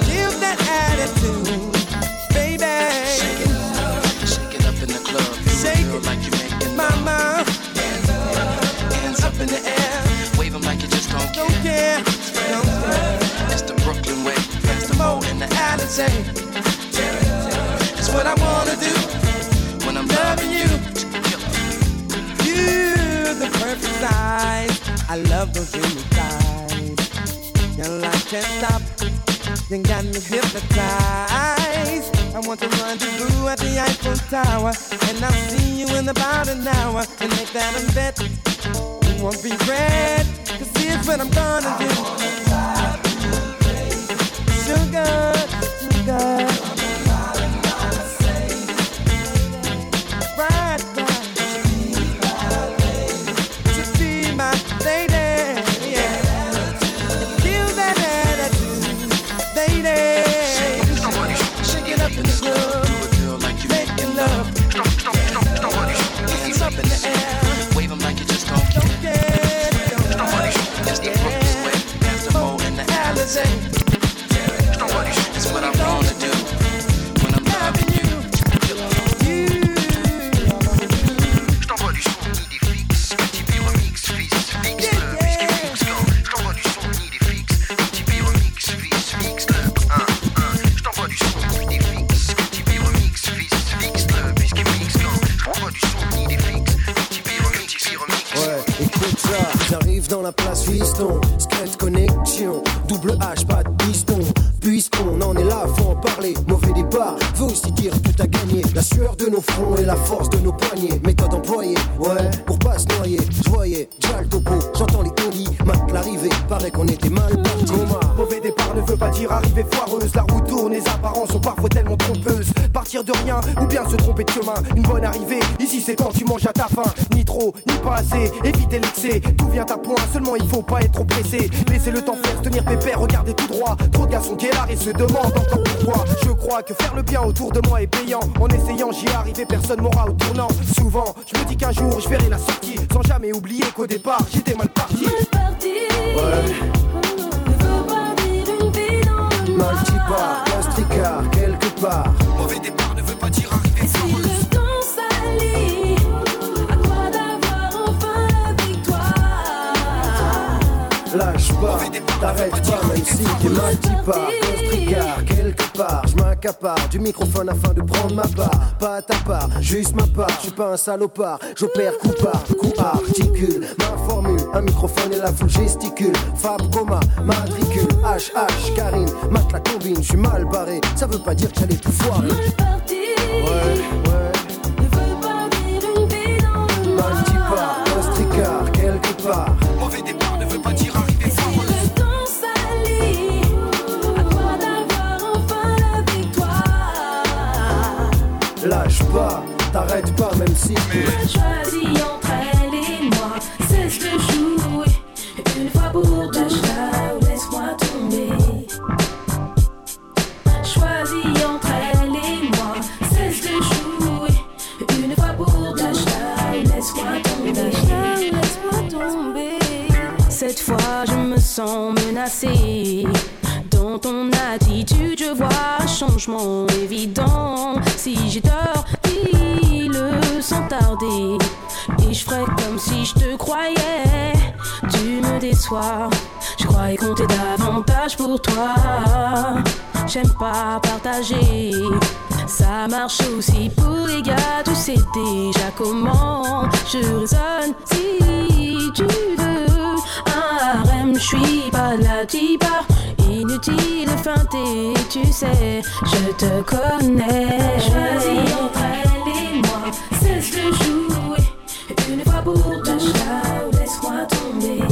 Give that attitude, baby. Shake it up in the club, a girl like you making. Mama, Hands up in the air, wave 'em like you just don't care. don't care, don't care. It's the Brooklyn way, past the Mo and the Alizé. It's what I wanna do when I'm loving you. You're the perfect size. I love those unique eyes. Girl, I can't stop. You got me hypnotized. I want to rendezvous at the Eiffel Tower. And I'll see you in about an hour. And make that a bet. You won't regret. Cause here's what I'm gonna do. Sugar, sugar. Right, il faut pas être trop pressé. Laissez le temps faire, tenir pépère, regardez tout droit. Trop de est là et se demandent encore pourquoi. Je crois que faire le bien autour de moi est payant. En essayant, j'y arrivé, personne m'aura au tournant. Souvent, je me dis qu'un jour je verrai la sortie. Sans jamais oublier qu'au départ, j'étais mal parti. Multipart, gastricard, quelque part. T'arrêtes pas même si t'es multipart, gastricard, quelque part. Je m'accapare du microphone afin de prendre ma part. Pas à ta part, juste ma part. Je suis pas un salopard, j'opère coup par coup articule. Ma formule, un microphone et la foule gesticule. Fab coma, matricule, HH, Karine, mate la combine. Je suis mal barré, ça veut pas dire que j'allais tout foirer. Ouais, ouais. Multipart, gastricard, quelque part. Choisis entre elle et moi, cesse de jouer. Une fois pour touchdown, laisse-moi tomber. Choisis entre elle et moi, cesse de jouer. Une fois pour laisse-moi tomber. Laisse-moi tomber. Cette fois, je me sens menacée. Dans ton attitude, je vois changement évident. Si j'ai tort, Je croyais compter davantage pour toi. J'aime pas partager. Ça marche aussi pour les gars, tu sais déjà comment je raisonne. Si tu veux un harem, je suis pas la tipa. Inutile de feinter, tu sais, je te connais. Choisis entre elle et moi, cesse de jouer. Une fois pour touchdown, laisse-moi tomber.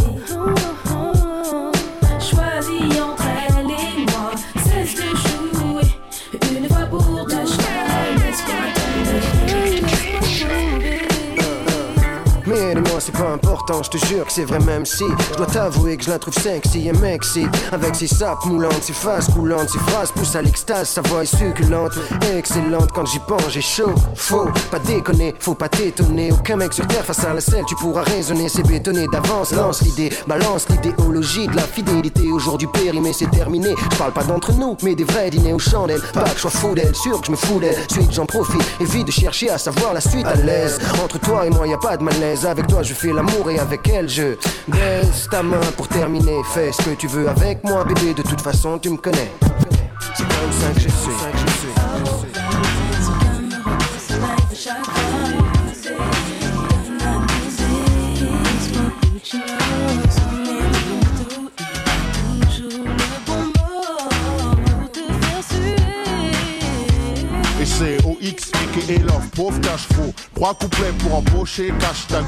Mais je te jure que c'est vrai même si Je dois t'avouer que je la trouve sexy et mexy Avec ses sapes moulantes, ses faces coulantes Ses phrases poussent à l'extase, sa voix est succulente Excellente, quand j'y pense j'ai chaud Faut pas déconner, faut pas t'étonner. Aucun mec sur terre face à la selle, tu pourras raisonner C'est bétonné d'avance, lance l'idée Balance l'idéologie de la fidélité. Aujourd'hui périmé, c'est terminé. Je parle pas d'entre nous, mais des vrais dîners aux chandelles Pas que je sois fou d'elle, sûr que je me fous d'elle. Suite j'en profite, évite de chercher à savoir la suite à l'aise. Entre toi et moi y a pas de malaise. Avec toi je fais l'amour et avec elle. Je baisse ta main pour terminer. Fais ce que tu veux avec moi bébé. De toute façon tu me connais. C'est comme ça que je suis. Et c'est aka Love, pauvre cache faux. Trois couplets pour embaucher, cache ta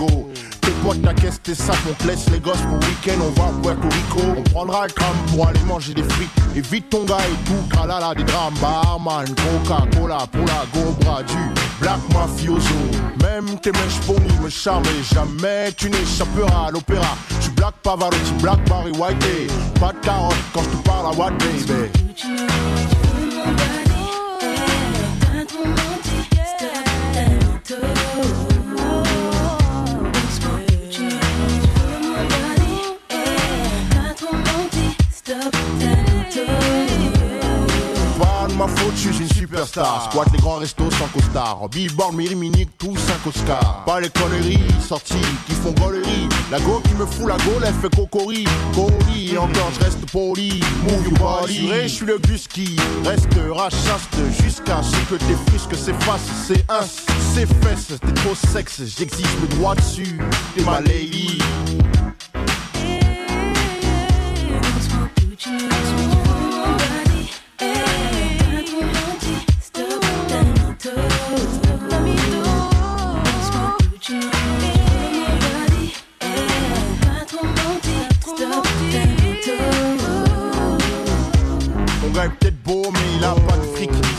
potes, ta caisse, tes sacs, on te laisse les gosses pour week-end, on va à Puerto Rico. On prendra un gramme pour aller manger des frites. Évite ton gars et tout, tralala, des drames, barman, Coca-Cola pour la gobra du Black Mafioso. Même tes mèches ponies me charment et jamais tu n'échapperas à l'opéra. Tu Black Pavarotti, Black Barry White, pas de carotte quand je te parle à what baby. Je suis une superstar. Squat les grands restos sans costard. Billboard, Miriminique, tous 5 Oscars. Pas les conneries sorties qui font gaulerie. La go qui me fout la gaule, elle fait cocori. Coli, encore je reste poli. Move your je suis le bus qui restera chaste jusqu'à ce que tes fusques s'effacent. C'est un, c'est fesses, t'es trop sexe. J'exige le droit dessus. T'es ma lady.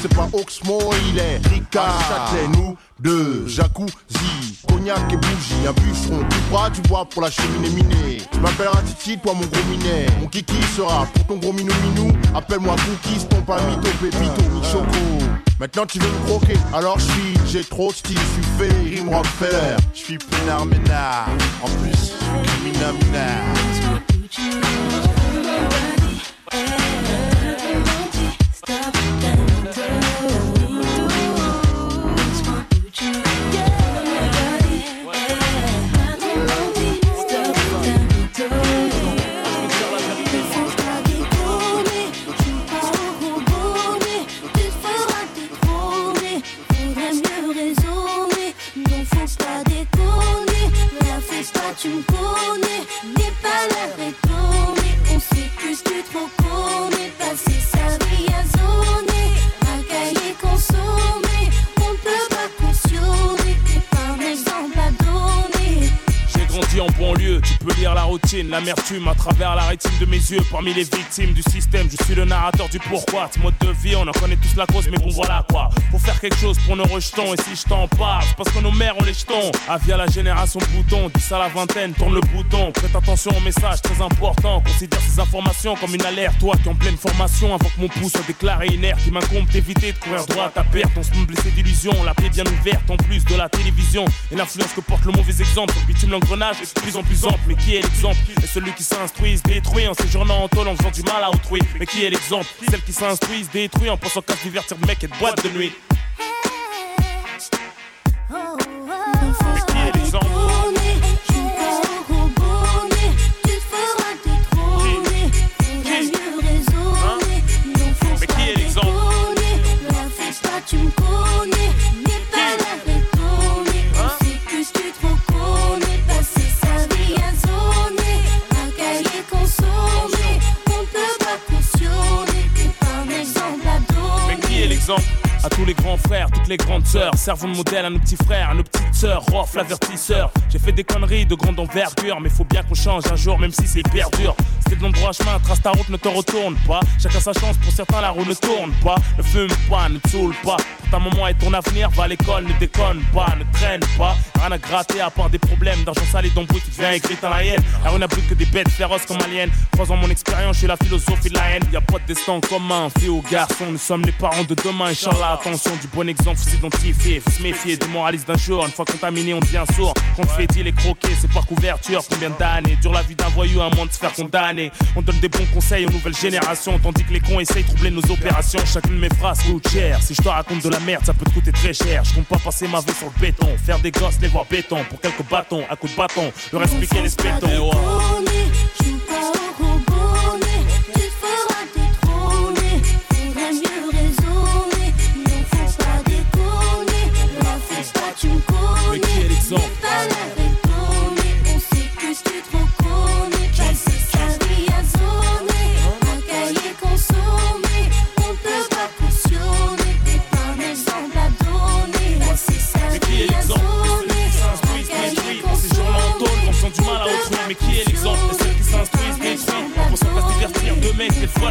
C'est pas Oxmo, il est Ricard. Châtelet, nous deux, jacuzzi, cognac et bougie. Un bûcheron, tu bois, tu bois pour la cheminée minée. Tu m'appelleras Titi, toi mon gros minet. Mon kiki sera pour ton gros minou minou. Appelle-moi Cookies, ton palmito, pépito, mi-choco. Maintenant tu veux me croquer, alors je suis, j'ai trop de style, je suis rime Rockefeller. Je suis peinard ménard, en plus, je suis criminel minard. Tu la routine, l'amertume à travers la rétine de mes yeux. Parmi les victimes du système, je suis le narrateur du pourquoi. Ce mode de vie, on en connaît tous la cause, mais bon voilà quoi. Faut faire quelque chose pour nos rejetons. Et si je t'en parle, parce que nos mères ont les jetons. Avia la génération bouton, 10 à la vingtaine, tourne le bouton. Prête attention au message très important. Considère ces informations comme une alerte. Toi qui en pleine formation, avant que mon pouce soit déclaré inerte, il m'incombe d'éviter de courir droit à ta perte. On se blessé d'illusions, la paix bien ouverte en plus de la télévision. Et l'influence que porte le mauvais exemple. Bitume, l'engrenage est de plus en plus ample. Est l'exemple Et celui qui s'instruit, se détruit en séjournant en tôle en faisant du mal à autrui. Mais qui est l'exemple Celle qui s'instruit, se détruit en pensant qu'à divertir de mec et de boîte de nuit. Les grands frères, toutes les grandes sœurs, servons de modèle à nos petits frères, à nos petites sœurs, Rof, l'avertisseur. J'ai fait des conneries de grande envergure, mais faut bien qu'on change un jour, même si c'est hyper dur. C'était le droit chemin, trace ta route, ne te retourne pas. Chacun sa chance, pour certains la roue ne tourne pas. Ne fume pas, ne saoule pas. Pour ta maman et ton avenir, va à l'école, ne déconne pas, ne traîne pas. Rien à gratter à part des problèmes d'argent sale et d'embrouille qui vient écrit dans la haine. Alors on n'a plus que des bêtes féroces comme aliens. Croisant mon expérience, je suis la philosophie de la haine. Y a pas de destin commun, fille ou garçon. Nous sommes les parents de demain, Inch'Allah. Attention, du bon exemple, faut s'identifier, faut se méfier du moraliste d'un jour. Une fois contaminé, on devient sourd. Quand fait il est croqué, c'est par couverture. Combien d'années dure la vie d'un voyou, un moins de se faire condamner? On donne des bons conseils aux nouvelles générations, tandis que les cons essayent de troubler nos opérations. Chacune de mes phrases coûte cher. Si je te raconte de la merde, ça peut te coûter très cher. Je compte pas passer ma vie sur le béton, faire des gosses, les voir béton. Pour quelques bâtons, à coups de bâton, leur expliquer les spétons.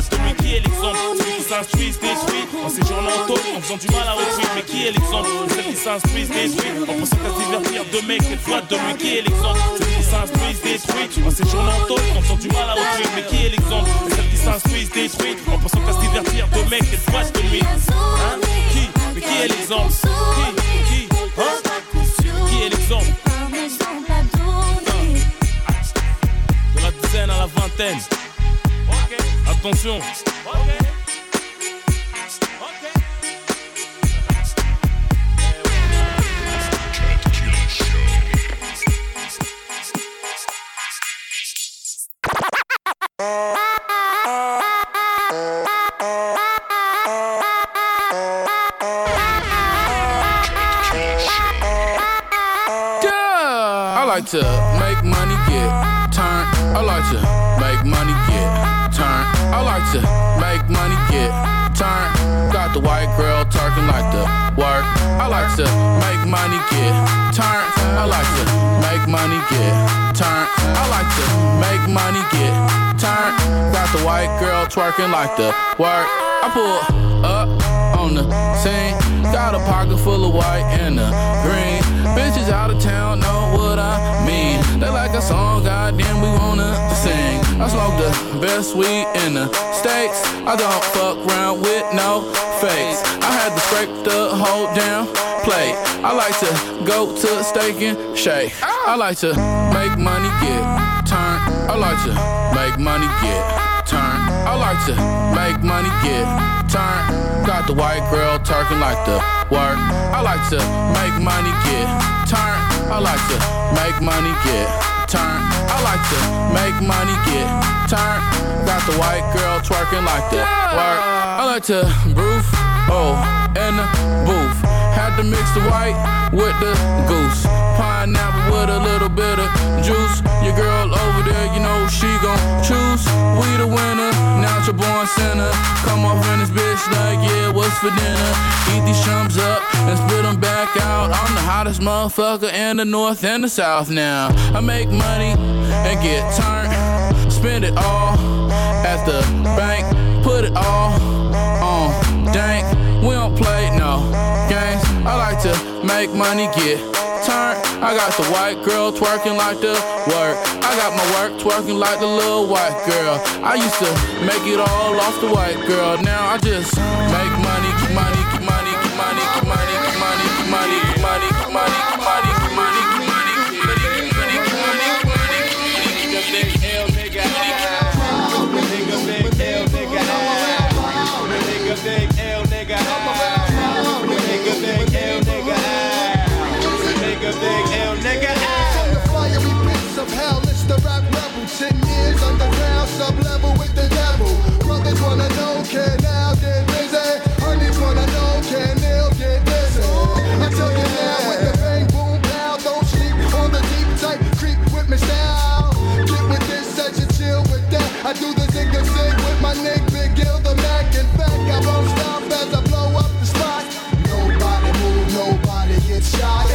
Fois de lui. Qui est l'exemple? Ceux qui s'instruisent, détruits, en séjournant en tôle, en faisant du mal à autrui. Mais qui est l'exemple? Et celles qui s'instruisent, détruits, en pensant qu'à se divertir de mecs, fois de lui. Qui est l'exemple? Ceux qui s'instruisent, détruits, en séjournant en tôle, en faisant du mal à autrui. Mais qui est l'exemple? Et celles qui s'instruisent, détruits, en pensant qu'à se divertir de mecs, fois de lui. Hein? Qui? Mais qui est l'exemple? Qui? Qui? Hein? Qui est l'exemple? À donner. De la dizaine à la vingtaine. Attention. I like to make money, get turn. I like to I like to make money, get turn. Got the white girl talking like the work. I like to make money, get turn. I like to make money, get turn. I like to make money, get turn. Got the white girl twerking like the work. I pull up on the scene. Got a pocket full of white and a green. Bitches out of town know what I mean. They like a song, goddamn, we wanna sing. I smoke the best weed in the States. I don't fuck around with no fakes. I had to scrape the whole damn plate. I like to go to steak and shake. I like to make money, get turned. I like to make money, get turned. I like to make money, get turned. Got the white girl talking like the work. I like to make money, get turned. I like to make money, get turned. I like to make money, get turned. Got the white girl twerking like the work. I like to roof, oh, in the booth tried to mix the white with the goose. Pineapple with a little bit of juice. Your girl over there, you know she gon' choose. We the winner, natural born sinner. Come off in this bitch like, yeah, what's for dinner? Eat these chums up and spit them back out. I'm the hottest motherfucker in the north and the south now. I make money and get turned. Spend it all at the bank. Put it all on dank. We don't play no game. I like to make money get turned. I got the white girl twerking like the work. I got my work twerking like the little white girl. I used to make it all off the white girl. Now I just make money. shot.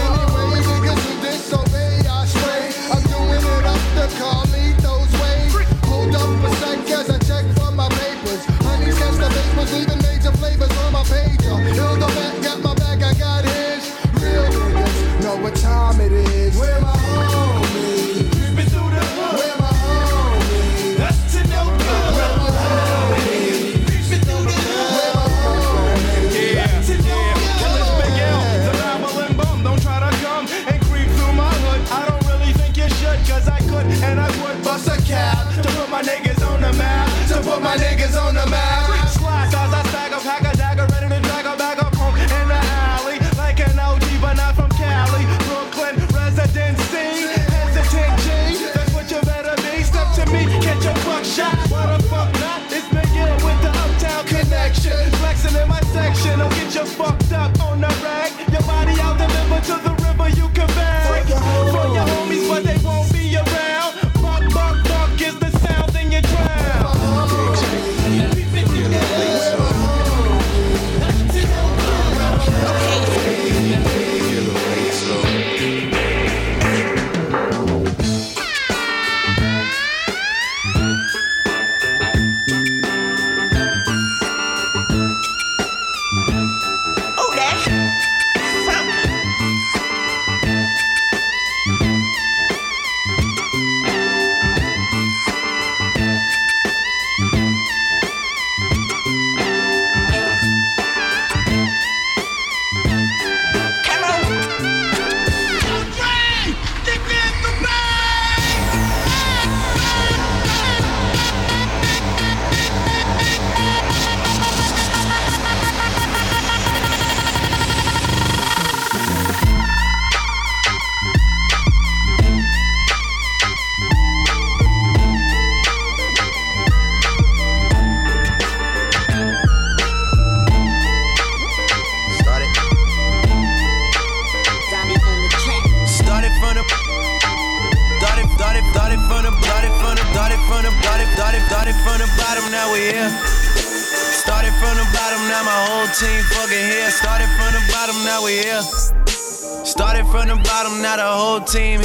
team.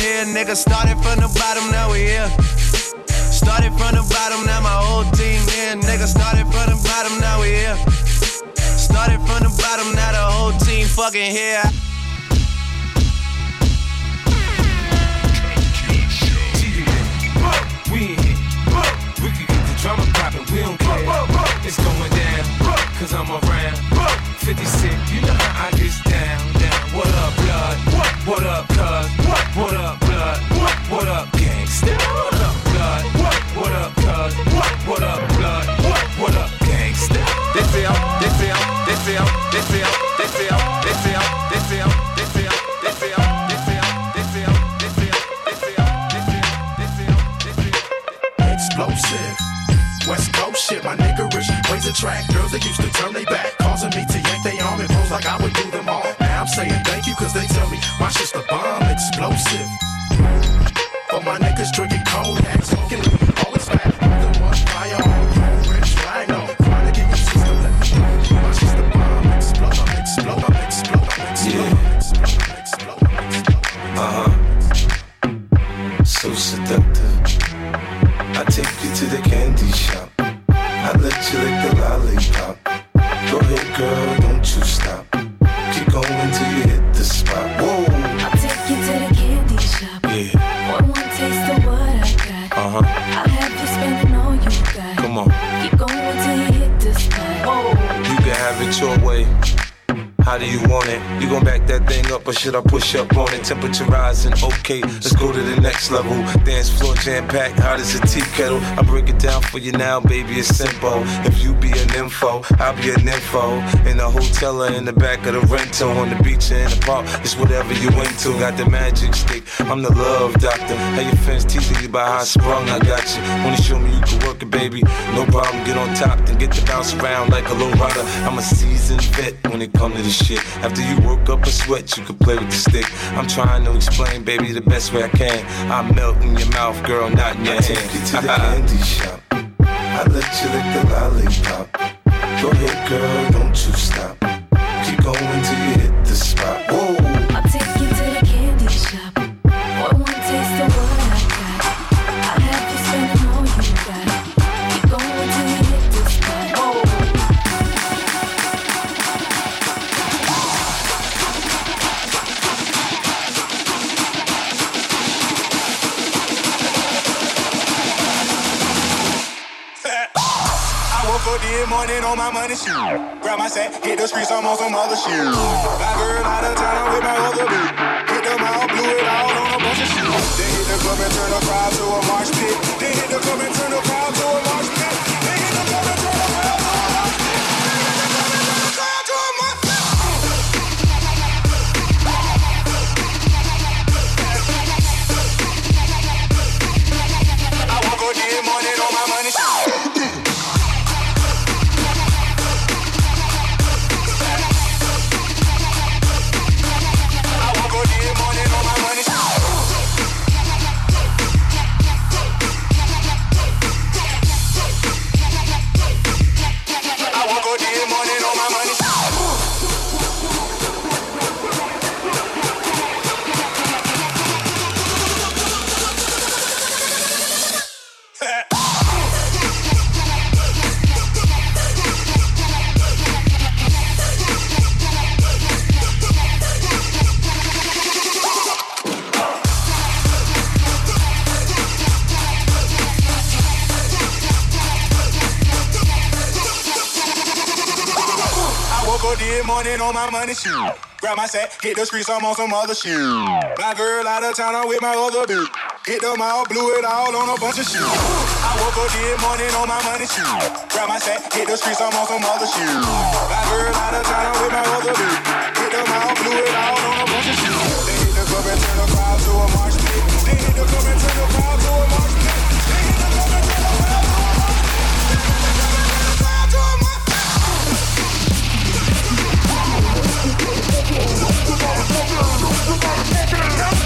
Should I push up on it? Temperature rising, okay, let's go to the next level. Dance floor jam packed, hot as a tea kettle. I break it down for you now, baby, it's simple. If you be an info, I'll be an info. In the hotel or in the back of the rental, on the beach or in the park, it's whatever you into. Got the magic stick, I'm the love doctor. How your fans teasing you about how I sprung, I got you. Wanna show me you can work it, baby? No problem, get on top, then get to bounce around like a low rider. I'm a seasoned vet when it come to this shit. After you work up a sweat, you can play with the stick. I'm trying to explain, baby, the best way I can. I melt in your mouth, girl, not in your I hand. take you to the candy shop. I let you lick the lollipop. Go ahead, girl, don't you stop. Keep going till you hit the spot. Whoa. On my money shoe. Grab my sack, hit the streets, I'm on some other shit. My girl out of town, I'm with my other bitch. Hit them out, blew it all on a bunch of shit. Then hit the club and turn the crowd to a mosh pit. Then hit the club and turn the crowd to a mosh pit. Then hit the club and turn the crowd to a mosh pit. This morning on my money Woke up morning on my money. Grab my sack, hit the streets, I'm on some other shit. My girl out of town, I'm with my other bitch. Hit them all, blew it all on a bunch of shit. I woke up this morning on my money. Grab my sack, hit the streets, I'm on some other shit. My girl out of town, I'm with my other bitch. Hit them all, blew it all on a bunch of shit. They hit the club and turn the crowd to a mosh pit. They hit the club and turn the crowd to a mosh pit. Damn,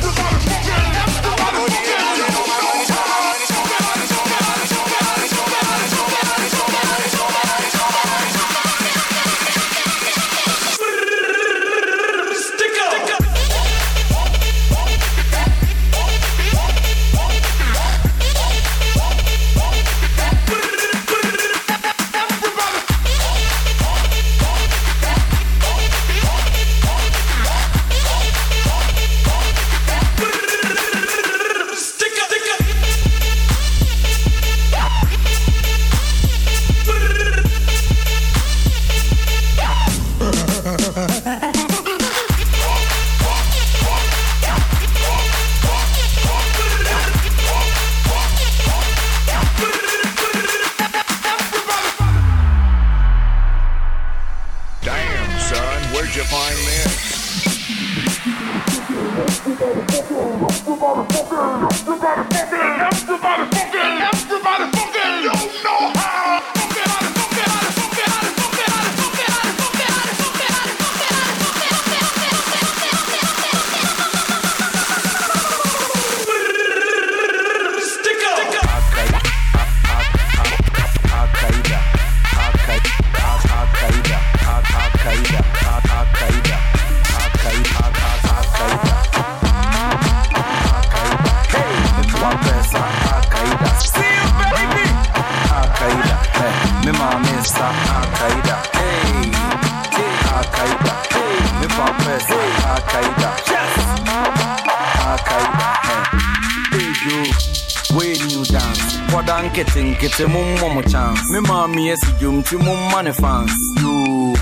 Nkete nkete mumma mo chance Me mommy yes dwom ti mumma ne fans You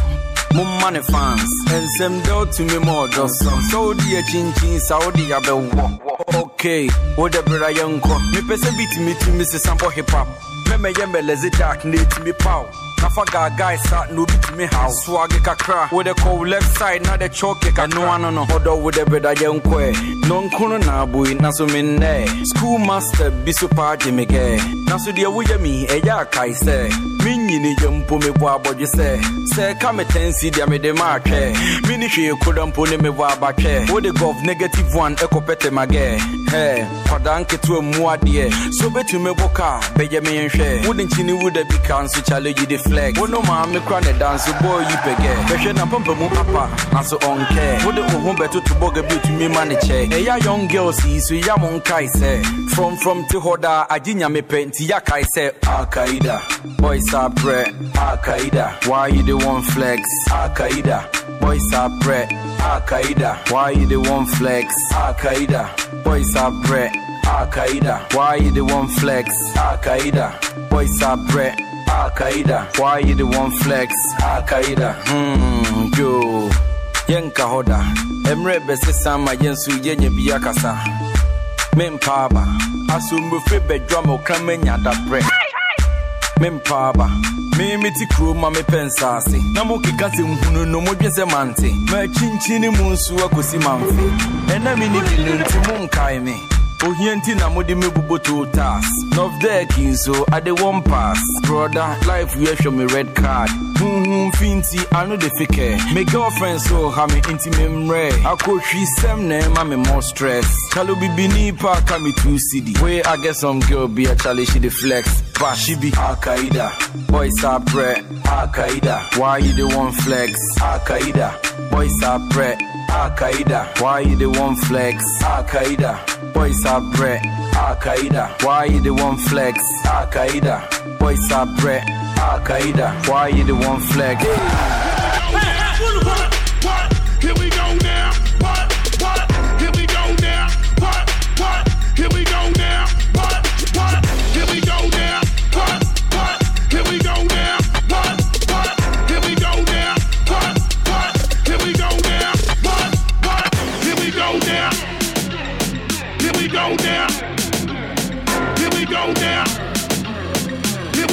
momma ne fans ɛnsɛm dɛ wotumi ma ɔdɔ so sɛ wode yɛ kyinkyin sa wode yɛbɛwɔ ok wode bra yɛnkɔ mepɛ sɛ bitumi tumi sesa bɔ hip hop. Mɛmɛyɛ mɛlɛze dark na ɛtumi paw nafa gaagae sa na obi tumi haw soage kakra. Wode kɔw left side na de choke ɛno ano no ɔdɔ wode breda yɛnkɔɛ nɔnko no na aboi na so mennɛ school master bi so paa gye me kɛ na so deɛ woyɛ mi ɛyɛ akae sɛ menyini yɛ mpo mebɔ abɔdwe sɛ sɛ ɛka me tansi deɛ mede ma atwɛ mene hwee koda ne mebɔ abatwɛ wode gov negative one ɛkɔpɛtɛ magɛ hɛ kwadaa nketewa mu adeɛ so bɛtumi bɔ kaa bɛyɛ menhwɛ wode nkyini woda bi ka nso challenge de flex. Wo no maame kora ne danso bɔɔ yi pɛgɛ bɛhwɛ na pampa mu apa nanso ɔnkɛ wode wo ho bɛtoto bɔga bi otumi ma ne kyɛ ɛyɛ young girls yi so ya mo nkae sɛ from te hɔ daa agye nyame Yak, I say Al Qaeda. Boys are pray Al Qaeda. Why you the one flex? Al Qaeda. Boys are pray Al Qaeda. Why you the one flex? Al Qaeda. Boys are pray Al Qaeda. Why you the one flex? Al Qaeda. Boys are pray Al Qaeda. Why you the one flex? Al Qaeda. Hmm, yo. Yenka hoda. Emre besi sama yensu yenye biyakasa. Mempaba, asomrefiri bɛdwa ma ɔkra manya dabrɛ mempaaba memeti kuro ma mepɛ nsa ase. Na mokeka sɛ nhunu no modwe sɛ mante. Maakyinkyi ne mu nsu akɔsi mamfe ɛna menni bi no nti Ohienti na modi me bubo two tas. Nov there kinso, oh, I the one pass. Brother, life we show me red card. Hmm finti, I know the fake. My girlfriend so ha me oh, intimate mre. I coach same name, I me more stress. Kalu bibi ni pa ka me two. Where I get some girl be a challenge she deflex. flex. But she be Al Qaeda. Boys are pre Al Qaeda. Why you the one flex? Al Qaeda. Boys are pre Al Qaeda. Why you the one flex? Al Qaeda. Boys are bread. Al Qaeda. Why you the one flex? Al Qaeda. Boys are bread. Al Qaeda. Why you the one flex? Hey. Hey.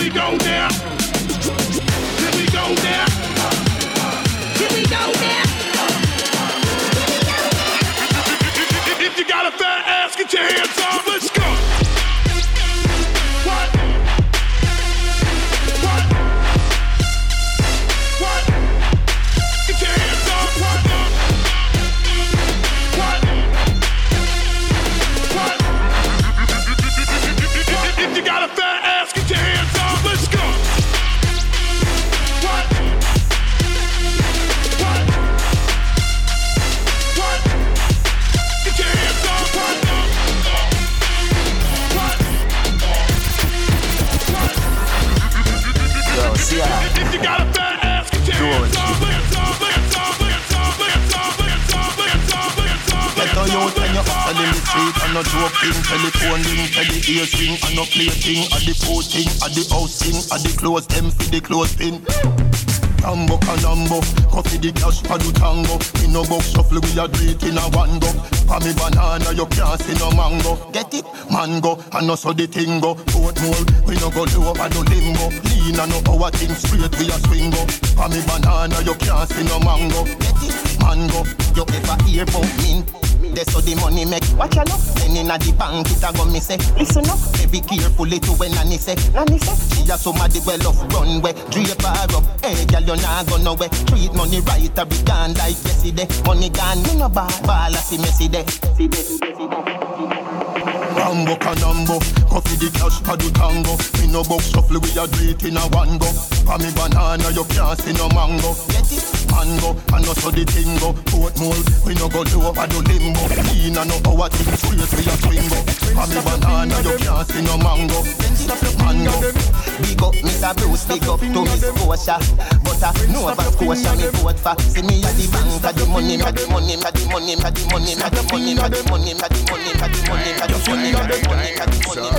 We go now. We go now. We go now. If you got a fat ass, get your hands up. Street and no joking Telephone ring, the ear string. And no play thing At the food thing, at the house thing, at the clothes them for the clothes pin Rambo canambo, coffee the cash for the tango. In no box shuffle we a do it in a one go. For me banana you can't see no mango. Get it? Mango, and no so the thing go. Boat mole, we no go low over no limbo Lean and no power thing straight we a swing go. For me banana you can't see no mango. Get it? Mango, you ever hear about mint? That's how the money make. Watch out, look. Then inna the bank, it a go me say. Listen up, be careful to when Nanny say. Nanny say, she a somebody well off runway. Drape her up, hey girl, you nah go nowhere. Treat money right, a be gone like yesterday. Money gone, me no ball, ball a see me see there. See there, see there, see there. Canambo, Coffee the cash for the tango. Me no box shuffle, we a do it in a one go. For me banana, you can't see no mango. Get it? Mango, and no so the go. Port mold, we no go do over the limbo. Lean and no our thing, straight we a swingo. For me banana, you can't see no mango. Mango. Big up Mr. Bruce, big up to Miss Scotia. But I know about Scotia, me vote for. See me at the bank, at the money, at the money, at the money, at the money, at the money, at the money, at the money, at the money, at the money, the money, the money.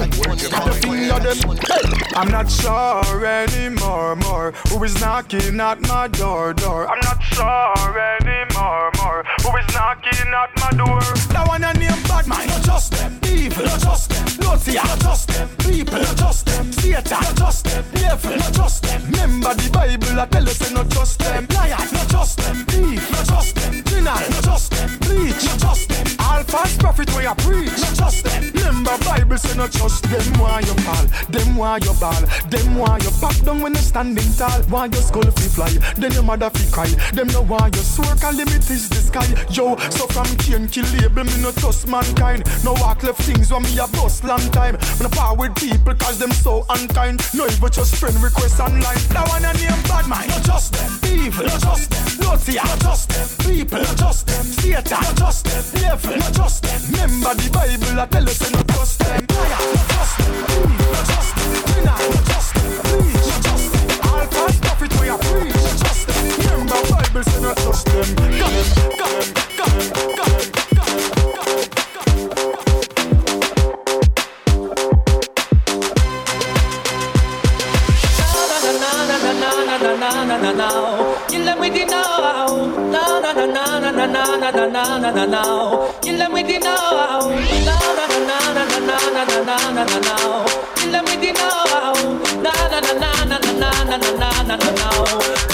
I'm not sure anymore, more. Who is knocking at my door, door? I'm not sure anymore, more. Who is knocking at my door? That one I name bad man, not just them. Evil, not just them. Naughty, not just them. People, not just them. Satan, not just them. Devil, not just them. Remember the Bible, I tell us, not just them. Liars. not just them. Thief, not just them. criminal. not just them. Preach, not just them. All false prophet, we are preach, not just them. Remember Bible, say not just Cause them why you fall, them why you ball, them why you pop down when you standing tall. Why your skull fi fly, then your mother fi cry. Them know why you swear can limit is the sky. Yo, so from Cain kill label me no trust mankind. No walk left things when me a bust long time. When no power with people cause them so unkind. No even just friend request online. Now one a name bad mind. No just them, people. No just them, naughty. No just them, people. No just them, theater. No just them, devil. No just them. Remember the Bible I tell us no trust them. Fire na na na na na na na na na na na na na Kill them with the now, na na na na na na na na na na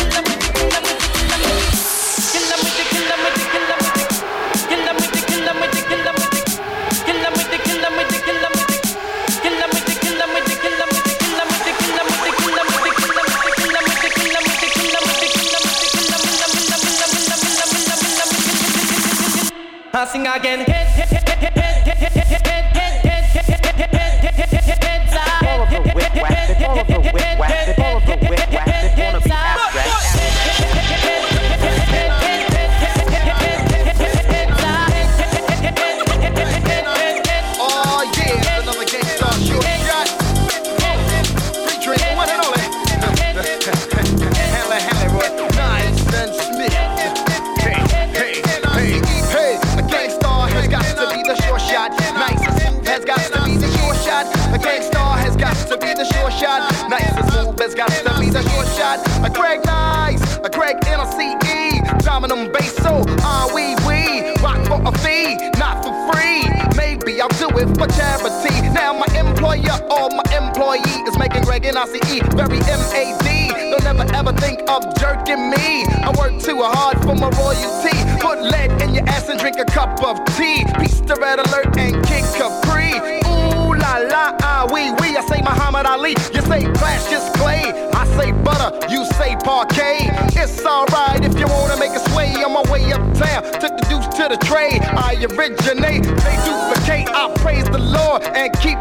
originate. They duplicate. I praise the Lord and keep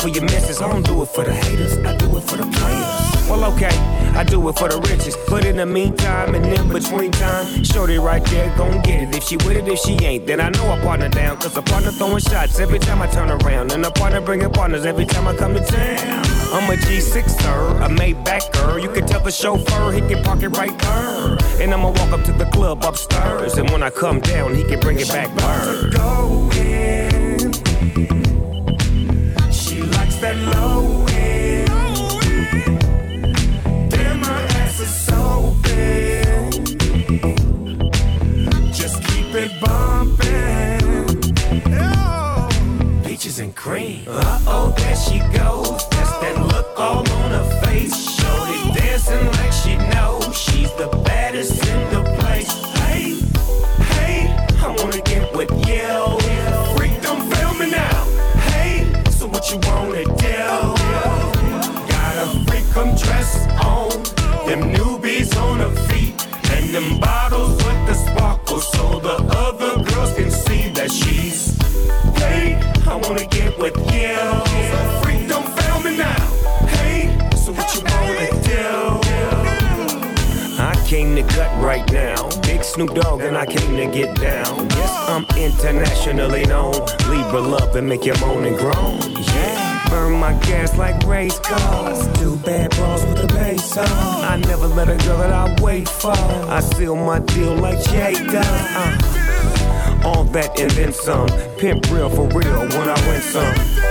for your missus. I don't do it for the haters, I do it for the players. Well, okay, I do it for the riches. But in the meantime, and in between time, Shorty right there gon' get it. If she with it, if she ain't, then I know I partner down. Cause a partner throwing shots every time I turn around. And a partner bringing partners every time I come to town. I'm a G6er, a Maybach You can tell the chauffeur he can park it right there. And I'ma walk up to the club upstairs. And when I come down, he can bring it back bird. Go. Snoop Dogg and I came to get down. Yes, I'm internationally known. Libra love and make you moan and groan. Yeah. Burn my gas like race cars. Two bad bras with a bass on. I never let a girl that I wait for. I seal my deal like Jay does. Uh. All that and then some. Pimp real for real when I win some.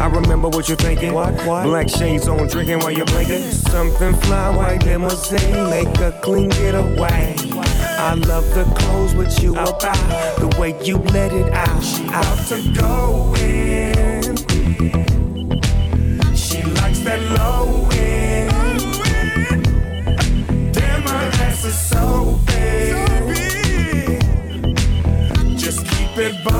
I remember what you're thinking. What? What? Black shades on, drinking while you're blinking. Something fly, white limousine, make a clean getaway. I love the clothes what you oh. about, the way you let it out. She out to go in. She likes that low end. Damn, my ass is so big. Just keep it.